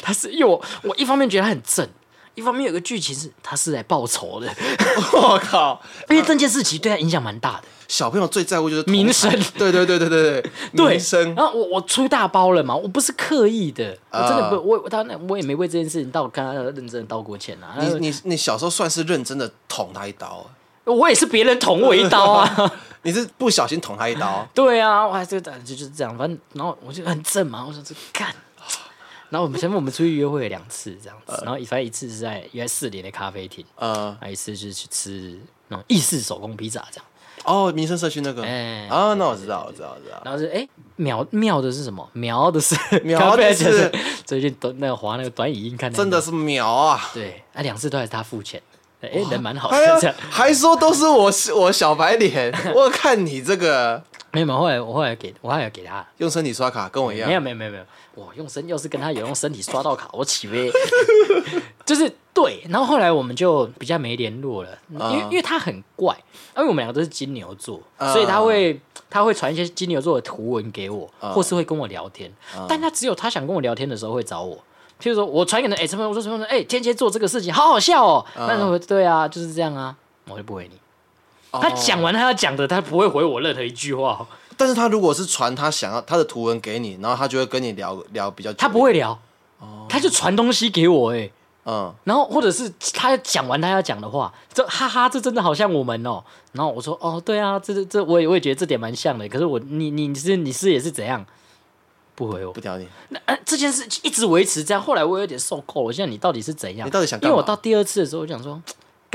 B: 他是因为我，我一方面觉得他很正，一方面有个剧情是他是来报仇的，
A: 我靠！
B: 因为这件事情对他影响蛮大的。
A: 小朋友最在乎就是
B: 名声，
A: 对对对对对 对，名声。
B: 然后我我出大包了嘛，我不是刻意的，我真的不我他那我也没为这件事情道跟他认真的道过歉啊。
A: 你你你小时候算是认真的捅他一刀，
B: 我也是别人捅我一刀啊，
A: 你是不小心捅他一刀。
B: 对啊，我还是就就是这样，反正然后我就很正嘛，我说这干。然后我们前面我们出去约会了两次这样子，然后反正一次是在约四点的咖啡厅，呃，还一次就是去吃那种意式手工披萨这样。
A: 哦，民生社区那个，哎，啊，那我知道，我知道，我知道。
B: 然后是哎，苗妙的是什么？苗的是
A: 苗的是
B: 最近短那个滑那个短语音看，
A: 真的是苗啊！
B: 对，啊，两次都还是他付钱，哎，人蛮好的，
A: 还说都是我我小白脸，我看你这个。
B: 没有，后来我后来给我后来给他。
A: 用身体刷卡，跟我一样。
B: 没有没有没有没有，我用身要是跟他有用身体刷到卡，我起飞。就是对，然后后来我们就比较没联络了，因为因为他很怪，因为我们两个都是金牛座，所以他会他会传一些金牛座的图文给我，或是会跟我聊天。但他只有他想跟我聊天的时候会找我，譬如说我传给他，哎什么我说什么哎天蝎座这个事情好好笑哦，那我对啊就是这样啊，我就不回你。他讲完他要讲的，他不会回我任何一句话。
A: 但是他如果是传他想要他的图文给你，然后他就会跟你聊聊比较。
B: 他不会聊，他就传东西给我哎，嗯，然后或者是他讲完他要讲的话，这哈哈，这真的好像我们哦。然后我说哦，对啊，这这我也我也觉得这点蛮像的。可是我你你是你是也是怎样？不回我，
A: 不屌你。
B: 那这件事一直维持这样，后来我有点受够了。现在你到底是怎样？
A: 你到底想？
B: 因为我到第二次的时候，我想说。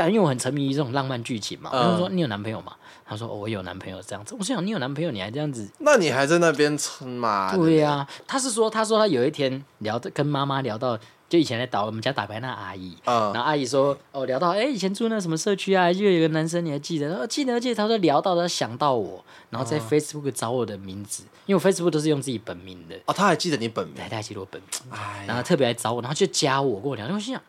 B: 因为我很沉迷于这种浪漫剧情嘛，我就说你有男朋友吗？他说我有男朋友这样子。我想你有男朋友，你还这样子？
A: 那你还在那边撑嘛？
B: 对呀，他是说，他说他有一天聊的跟妈妈聊到，就以前在打我们家打牌那阿姨，然后阿姨说哦聊到哎以前住那什么社区啊，就有个男生你还记得？记得记得，他说聊到他想到我，然后在 Facebook 找我的名字，因为我 Facebook 都是用自己本名的。
A: 哦，他还记得你本名？
B: 他还记得我本名，然后特别来找我，然后就加我跟我聊，我心想。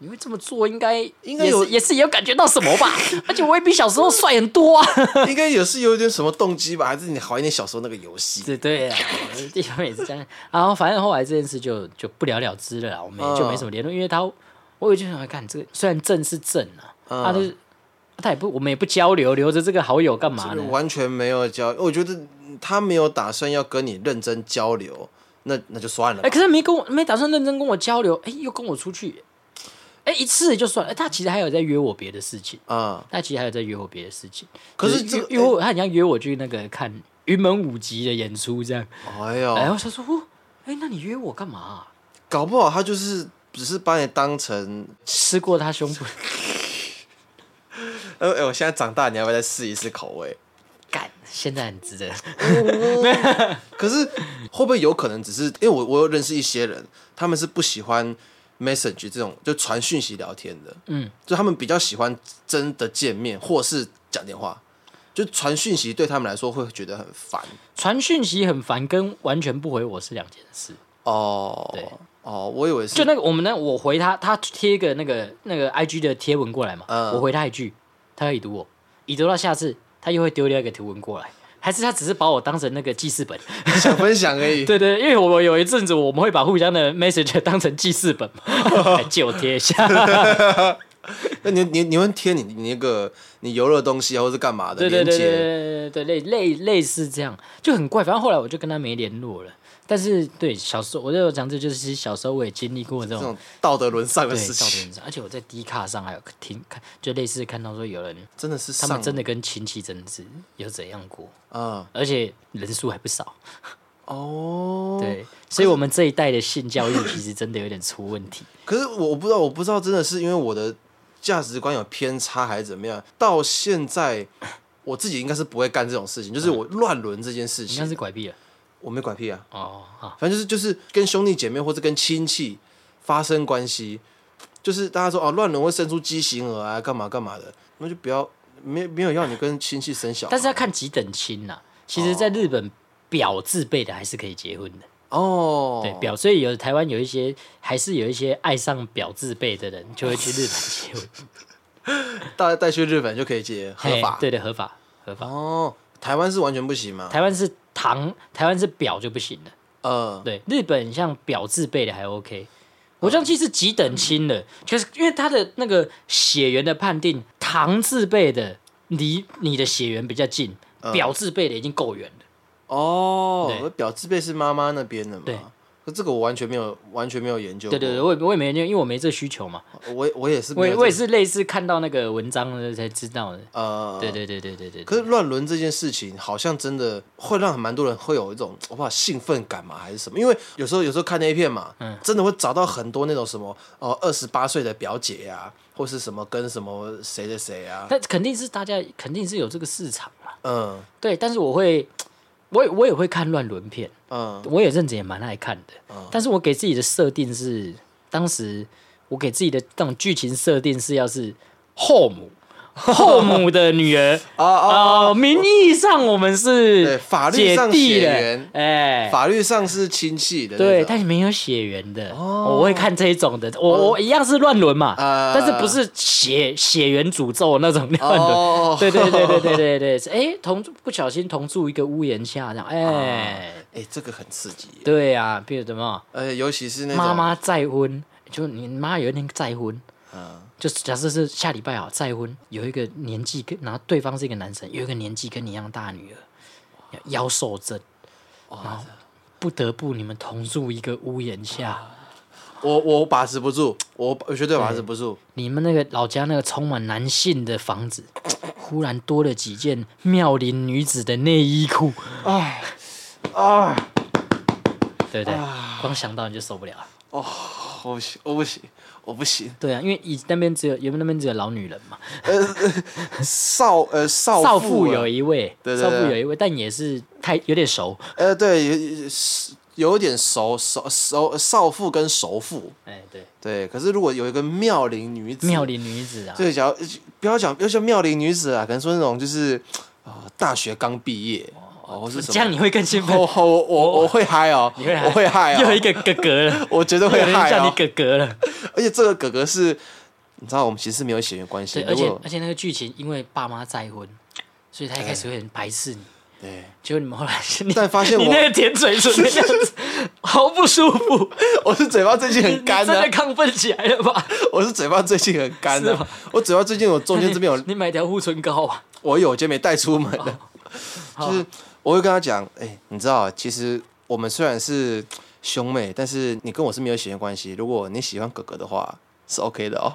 B: 你会这么做，应该应该有也是有感觉到什么吧？而且我也比小时候帅很多啊！
A: 应该也是有点什么动机吧？还是你怀念小时候那个游戏？
B: 对对啊，地方也是这样。然后反正后来这件事就就不了了之了，我们就没什么联络。因为他，我有就想看这个，虽然正是正啊，他就是他也不，我们也不交流，留着这个好友干嘛呢？
A: 完全没有交，我觉得他没有打算要跟你认真交流，那那就算了。
B: 哎，可是没跟我没打算认真跟我交流，哎，又跟我出去。哎，一次就算了。他其实还有在约我别的事情啊。他其实还有在约我别的事情。
A: 可是这
B: 约我，他好像约我去那个看云门舞集的演出这样。哎呦！然后他说：“哎，那你约我干嘛？”
A: 搞不好他就是只是把你当成
B: 吃过他胸部。
A: 哎 哎，我现在长大，你要不要再试一试口味？
B: 干，现在很值得。
A: 可是会不会有可能只是因为我我有认识一些人，他们是不喜欢。Message 这种就传讯息聊天的，嗯，就他们比较喜欢真的见面或是讲电话，就传讯息对他们来说会觉得很烦。
B: 传讯息很烦，跟完全不回我是两件事。哦，对，
A: 哦，我以为是
B: 就那个我们呢，我回他，他贴一个那个那个 IG 的贴文过来嘛，我回他一句，他要已读我，已读到下次他又会丢另一个图文过来。还是他只是把我当成那个记事本，
A: 想分享而已。
B: 对对，因为我有一阵子我们会把互相的 message 当成记事本来，借我贴一下。
A: 那你你你会贴你你那个你游乐东西啊，或是干嘛的？
B: 对对对对对，类类类似这样，就很怪。反正后来我就跟他没联络了。但是，对小时候，我就讲这就是小时候我也经历过这种
A: 道德沦丧的事
B: 情。道德沦丧，而且我在低卡上还有听看，就类似看到说有人
A: 真的是
B: 他们真的跟亲戚争执有怎样过啊？而且人数还不少哦。对，所以我们这一代的性教育其实真的有点出问题。
A: 可是我不知道，我不知道真的是因为我的价值观有偏差还是怎么样？到现在我自己应该是不会干这种事情，就是我乱伦这件事情，
B: 应该是拐毙了。
A: 我没拐屁啊！哦，反正就是就是跟兄弟姐妹或者跟亲戚发生关系，就是大家说哦乱伦会生出畸形儿啊，干嘛干嘛的，那就不要没没有要你跟亲戚生小孩。
B: 但是要看几等亲呐。其实，在日本表字辈的还是可以结婚的哦。对表，所以有台湾有一些还是有一些爱上表字辈的人，就会去日本结婚。
A: 大家带去日本就可以结合法？
B: 对的，合法合法。
A: 哦，台湾是完全不行吗？
B: 台湾是。堂台湾是表就不行了，嗯，对，日本像表字辈的还 OK，我这样记是几等亲的，就是因为他的那个血缘的判定，唐字辈的离你的血缘比较近，表字辈的已经够远了。
A: 哦，表字辈是妈妈那边的嘛？
B: 对。
A: 这个我完全没有完全没有研究。
B: 对对对，我我也没研究，因为我没这需求嘛。
A: 我我也是，
B: 我我也是类似看到那个文章才知道的。呃，对对对对对对。
A: 可是乱伦这件事情，好像真的会让蛮多人会有一种我怕兴奋感嘛，还是什么？因为有时候有时候看那片嘛，嗯，真的会找到很多那种什么哦，二十八岁的表姐呀，或是什么跟什么谁的谁啊。
B: 那肯定是大家肯定是有这个市场嘛。嗯，对，但是我会。我也我也会看乱伦片，嗯，我也认真也蛮爱看的，嗯，但是我给自己的设定是，当时我给自己的那种剧情设定是要是后母。后母的女儿。啊 啊！名义上我们是
A: 法律上血缘，哎，法律上是亲戚的，
B: 对，但是没有血缘的。我会看这一种的，我我一样是乱伦嘛，但是不是血血缘诅咒那种乱伦。对对对对对对对，哎，同不小心同住一个屋檐下，这样，哎。
A: 哎，这个很刺激。
B: 对啊，比如什么？
A: 呃，尤其是那
B: 妈妈再婚，就你妈有一天再婚，嗯。就假设是下礼拜啊再婚，有一个年纪跟然后对方是一个男生，有一个年纪跟你一样大的女儿，腰受症，然后不得不你们同住一个屋檐下，
A: 我我把持不住，我绝对把持不住。
B: 你们那个老家那个充满男性的房子，忽然多了几件妙龄女子的内衣裤，哎啊，对不对？光想到你就受不了了。哦，
A: 我不行，我不行。我不行。
B: 对啊，因为以那边只有，原本那边只有老女人嘛。
A: 呃，少呃少
B: 少妇有一位，少妇有一位，但也是太有点熟。
A: 呃，对，有是有点熟熟熟少妇跟熟妇。
B: 哎，对
A: 对。可是如果有一个妙龄女子，
B: 妙龄女子啊，
A: 对，假如不要讲，不要叫妙龄女子啊，可能说那种就是啊，大学刚毕业。哦，是
B: 这样你会更兴奋。
A: 我我我会嗨哦，
B: 你会
A: 我会嗨
B: 哦，又一个哥哥了，
A: 我觉得会嗨哦，
B: 叫你哥哥了。
A: 而且这个哥哥是，你知道我们其实没有血缘关系。
B: 对，而且而且那个剧情，因为爸妈再婚，所以他一开始会很排斥你。
A: 对，
B: 结果你们后来，
A: 但发现
B: 你那个舔嘴唇那样子，好不舒服。
A: 我是嘴巴最近很干，
B: 真的亢奋起来了吧？
A: 我是嘴巴最近很干的，我嘴巴最近我中间这边有，
B: 你买条护唇膏啊？
A: 我有，今天没带出门的，就是。我会跟他讲，哎，你知道，其实我们虽然是兄妹，但是你跟我是没有血缘关系。如果你喜欢哥哥的话，是 OK 的哦。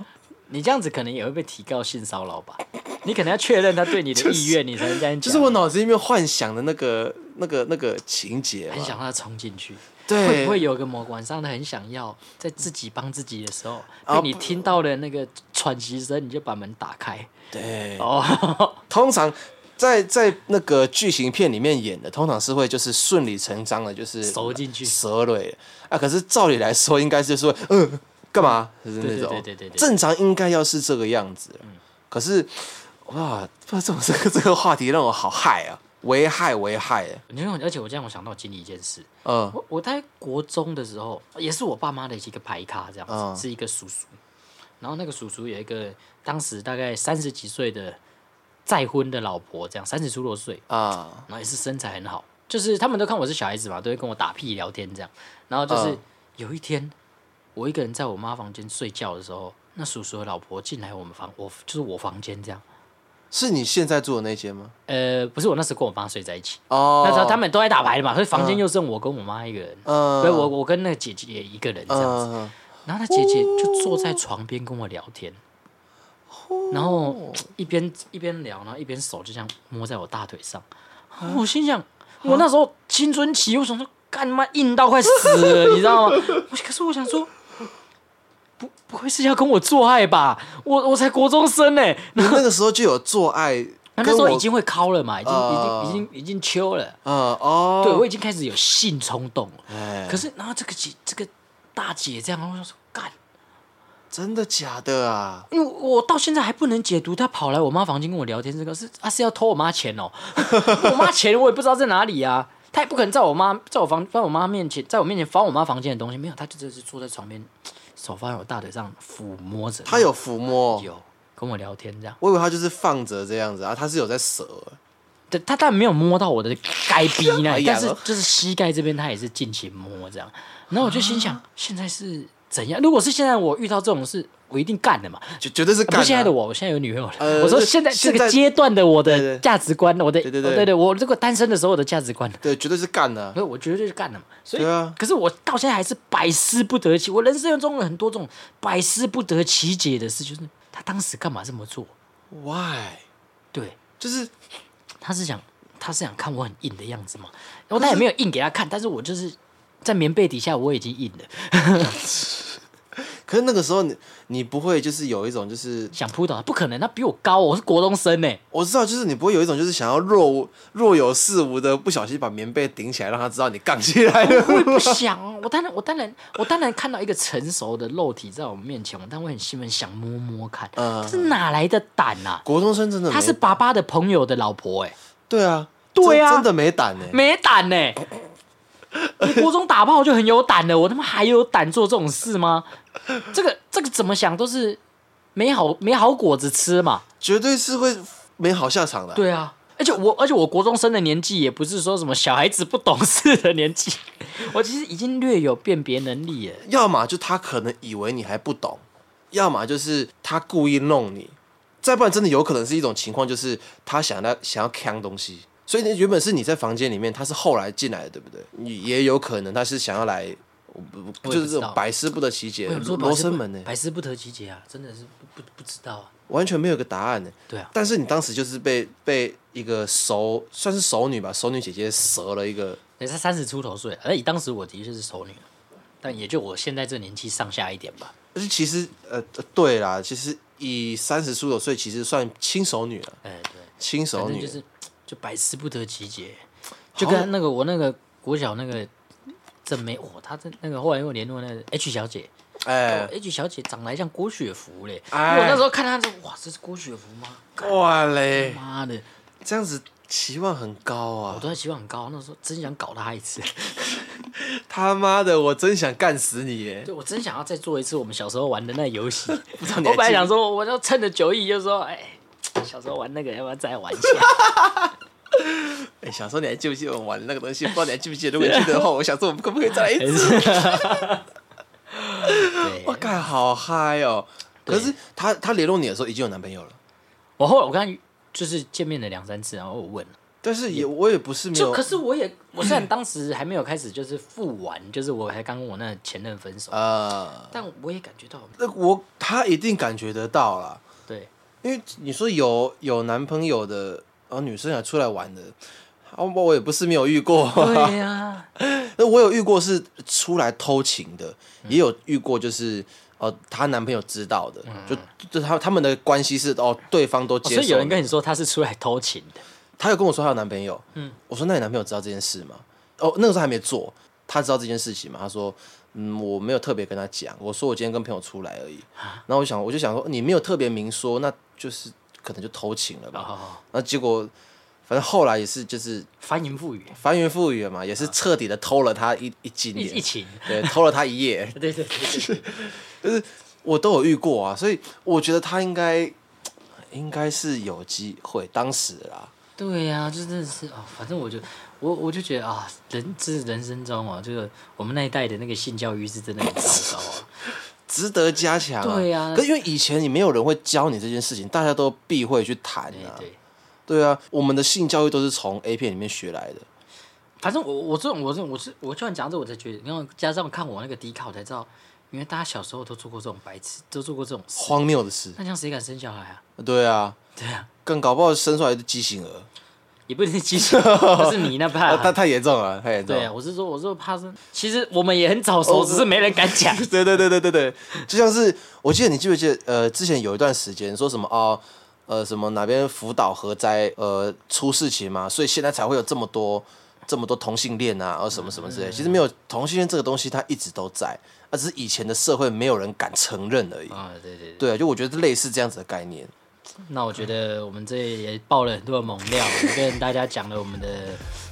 B: 你这样子可能也会被提告性骚扰吧？你可能要确认他对你的意愿，你才能这样讲。
A: 就是我脑子里面幻想的那个、那个、那个情节，
B: 很想让他冲进去。
A: 对，
B: 会不会有个某晚上他很想要在自己帮自己的时候，被你听到了那个喘息声，你就把门打开？
A: 对，哦，通常。在在那个剧情片里面演的，通常是会就是顺理成章的，就是
B: 收进去
A: 蛇蕊啊。可是照理来说，应该是说，嗯，干嘛？就是那种，
B: 对对对对，
A: 正常应该要是这个样子。嗯，可是哇，不知道这个这个话题让我好害啊，危害危害。
B: 因为而且我这样，我想到经历一件事。嗯，我我在国中的时候，也是我爸妈的一个牌卡，这样子，是一个叔叔。然后那个叔叔有一个当时大概三十几岁的。再婚的老婆这样三十出多岁啊，然后也是身材很好，就是他们都看我是小孩子嘛，都会跟我打屁聊天这样。然后就是有一天，我一个人在我妈房间睡觉的时候，那叔叔的老婆进来我们房，我就是我房间这样。
A: 是你现在住的那间吗？
B: 呃，不是，我那时跟我妈睡在一起。哦，那时候他们都在打牌嘛，所以房间就剩我跟我妈一个人。嗯，所以我我跟那个姐姐一个人这样子。然后那姐姐就坐在床边跟我聊天。然后一边一边聊，然后一边手就这样摸在我大腿上。我心想，我那时候青春期，我想说，干妈硬到快死了，你知道吗？可是我想说，不不会是要跟我做爱吧？我我才国中生呢，
A: 那个时候就有做爱，
B: 那时候已经会敲了嘛，已经已经已经已经秋了。嗯哦，对我已经开始有性冲动了。可是然后这个姐这个大姐这样，我想说干。
A: 真的假的啊？
B: 因为我到现在还不能解读，他跑来我妈房间跟我聊天，这个是啊是要偷我妈钱哦。我妈钱我也不知道在哪里啊，他也不可能在我妈在我房在我妈面前在我面前翻我妈房间的东西，没有，他就只是坐在床边，手放在我大腿上抚摸着。
A: 他有抚摸，
B: 有跟我聊天这样。
A: 我以为他就是放着这样子啊，他是有在折。
B: 对，他当然没有摸到我的该逼那，但是就是膝盖这边他也是尽情摸这样。然后我就心想，现在是。怎样？如果是现在我遇到这种事，我一定干的嘛，
A: 绝绝对是干。
B: 不是现在的我，我现在有女朋友了。我说现在这个阶段的我的价值观，我的对对对，我这个单身的时候的价值观，
A: 对，绝对是干的。
B: 对，我绝对是干的嘛。所以
A: 啊，
B: 可是我到现在还是百思不得其。我人生中有很多这种百思不得其解的事，就是他当时干嘛这么做
A: ？Why？
B: 对，
A: 就是
B: 他是想他是想看我很硬的样子嘛。然后他也没有硬给他看，但是我就是在棉被底下我已经硬了。
A: 可是那个时候你你不会就是有一种就是
B: 想扑倒他，不可能，他比我高，我是国中生呢。
A: 我知道，就是你不会有一种就是想要若若有似无的不小心把棉被顶起来，让他知道你杠起来了。
B: 我不想，我当然我当然我当然看到一个成熟的肉体在我们面前，我但我很兴奋，想摸摸看。嗯，是哪来的胆啊？
A: 国中生真的，
B: 他是爸爸的朋友的老婆哎。
A: 对啊，
B: 对啊，
A: 真的没胆呢，
B: 没胆呢。你 国中打炮就很有胆了，我他妈还有胆做这种事吗？这个这个怎么想都是没好没好果子吃嘛，
A: 绝对是会没好下场的。
B: 对啊，而且我而且我国中生的年纪也不是说什么小孩子不懂事的年纪，我其实已经略有辨别能力了。
A: 要么就他可能以为你还不懂，要么就是他故意弄你，再不然真的有可能是一种情况，就是他想要想要扛东西。所以原本是你在房间里面，他是后来进来的，对不对？你也有可能他是想要来，不就是这种百思不得其解，罗生门呢？
B: 百思不得其解啊，真的是不不不知道啊，
A: 完全没有个答案呢。
B: 对啊，
A: 但是你当时就是被被一个熟算是熟女吧，熟女姐姐折了一个，
B: 也才三十出头岁，而以当时我的确是熟女，但也就我现在这年纪上下一点吧。
A: 而且其实呃对啦，其实以三十出头岁，其实算轻熟女了。
B: 哎，对，
A: 轻熟女
B: 就是。百思不得其解，就跟那个我那个国小那个真没哦，他这那个后来又联络那个 H 小姐，哎，H 小姐长得像郭雪芙嘞，我那时候看她这哇，这是郭雪芙吗？
A: 哇嘞，
B: 妈的，
A: 这样子期望很高啊！
B: 我都期望很高，那时候真想搞她一次，
A: 他妈的，我真想干死你耶！
B: 对，我真想要再做一次我们小时候玩的那游戏。我本来想说，我就趁着酒意，就说，哎。小时候玩那个，要不要再玩一下？
A: 哎，小时候你还记不记得我玩那个东西？不知道你还记不记得？如果记得的话，我想说我们可不可以再来一次？我靠，好嗨哦！可是他他联络你的时候已经有男朋友了。
B: 我后来我跟他就是见面了两三次，然后我问了，
A: 但是也我也不是没有。
B: 可是我也我虽然当时还没有开始就是复玩，就是我还刚跟我那前任分手啊，但我也感觉到，
A: 那我他一定感觉得到了。
B: 对。
A: 因为你说有有男朋友的，然后女生还出来玩的，我我也不是没有遇过。
B: 对呀，
A: 那我有遇过是出来偷情的，也有遇过就是哦，她男朋友知道的，就就他他们的关系是哦，对方都接受。
B: 所以有人跟你说他是出来偷情的，
A: 他有跟我说她有男朋友，嗯，我说那你男朋友知道这件事吗？哦，那个时候还没做，他知道这件事情吗？他说。嗯，我没有特别跟他讲，我说我今天跟朋友出来而已。然后我想，我就想说，你没有特别明说，那就是可能就偷情了吧。那结果，反正后来也是就是
B: 翻云覆雨，
A: 翻云覆雨嘛，也是彻底的偷了他一一斤，
B: 一情，
A: 对，偷了他一夜。
B: 对 对对，
A: 就是我都有遇过啊，所以我觉得他应该应该是有机会，当时啦。
B: 对呀，就真的是啊，反正我就。我我就觉得啊，人这是人生中啊，这个我们那一代的那个性教育是真的很糟糕啊，
A: 值得加强。
B: 对呀，
A: 可因为以前你没有人会教你这件事情，大家都避讳去谈啊。
B: 对，
A: 对啊，我们的性教育都是从 A 片里面学来的。
B: 反正我我这种我这种我是我就算讲这，我才觉得，因为加上看我那个低卡，我才知道，因为大家小时候都做过这种白痴，都做过这种
A: 荒谬的事。
B: 那像谁敢生小孩啊？
A: 对啊，
B: 对啊，
A: 更搞不好生出来的畸形儿。
B: 也不一定是你 那怕，
A: 他太严重了，太严重。
B: 对啊，我是说，我是怕是，其实我们也很早熟，只是没人敢讲。
A: 对对对对对对，就像是我记得你记不记得，呃，之前有一段时间说什么哦，呃，什么哪边福岛核灾，呃，出事情嘛，所以现在才会有这么多这么多同性恋啊，或什么什么之类。其实没有同性恋这个东西，它一直都在，啊只是以前的社会没有人敢承认而已。
B: 啊，对对
A: 对，就我觉得类似这样子的概念。
B: 那我觉得我们这也爆了很多的猛料，跟大家讲了我们的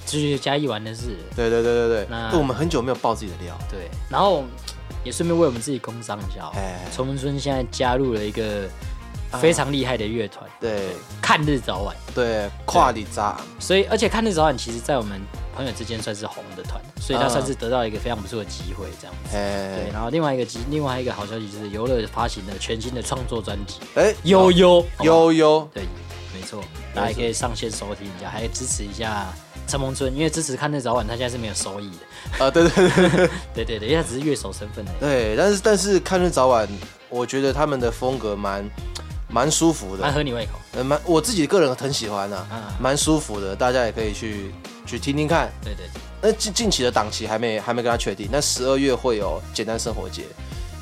B: 就是嘉义玩的事。
A: 对对对对对。那我们很久没有爆自己的料。
B: 对，然后也顺便为我们自己工商一下。哎。崇文村现在加入了一个非常厉害的乐团。
A: 对。
B: 看日早晚。
A: 对，跨里扎。
B: 所以，而且看日早晚，其实在我们朋友之间算是红的团，所以他算是得到一个非常不错的机会，这样子。对，然后另外一个机，另外一个好消息就是游乐发行了全新的创作专辑，哎，悠悠
A: 悠悠，
B: 对，没错，大家可以上线收听一下，还支持一下陈梦春，因为支持看日早晚，他现在是没有收益
A: 的。啊，对对对
B: 对 对对，因为他只是乐手身份的。
A: 对，但是但是看日早晚，我觉得他们的风格蛮。蛮舒服的，
B: 蛮合你胃口。
A: 呃，蛮我自己个人很喜欢啊，蛮舒服的，大家也可以去去听听看。
B: 对对。
A: 那近近期的档期还没还没跟他确定，那十二月会有简单生活节。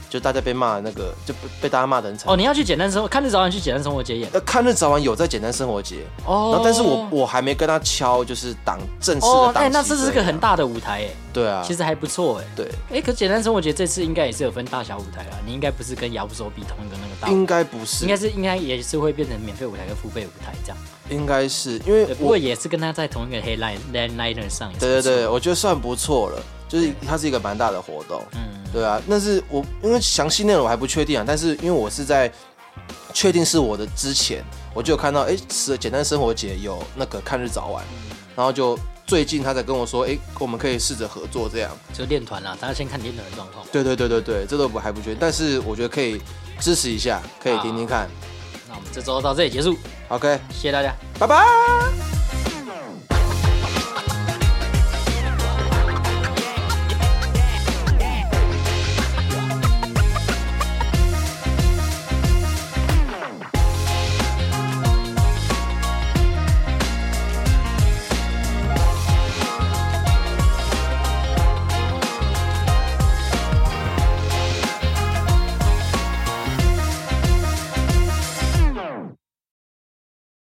A: 就大家被骂那个，就被被大家骂的很惨。
B: 哦，你要去简单生活，看日早晚去简单生活节演。
A: 呃，看日早晚有在简单生活节哦，然后但是我我还没跟他敲，就是档正式的档期。哎，
B: 那这是个很大的舞台哎。
A: 对啊，
B: 其实还不错哎。
A: 对。
B: 哎，可简单生活节这次应该也是有分大小舞台啊，你应该不是跟姚不手比同一个那个大。
A: 应该不是。
B: 应该是应该也是会变成免费舞台跟付费舞台这样。
A: 应该是因为
B: 不过也是跟他在同一个黑 line line liner 上。
A: 对对对，我觉得算不错了。就是它是一个蛮大的活动，嗯，对啊，那是我因为详细内容我还不确定啊，但是因为我是在确定是我的之前，我就有看到，哎，是简单生活节有那个看日早晚，然后就最近他才跟我说，哎，我们可以试着合作这样，
B: 就练团啦，大家先看练团的状况。
A: 对对对对对，这都不还不确定，但是我觉得可以支持一下，可以听听看。
B: 那我们这周到这里结束
A: ，OK，
B: 谢谢大家，
A: 拜拜。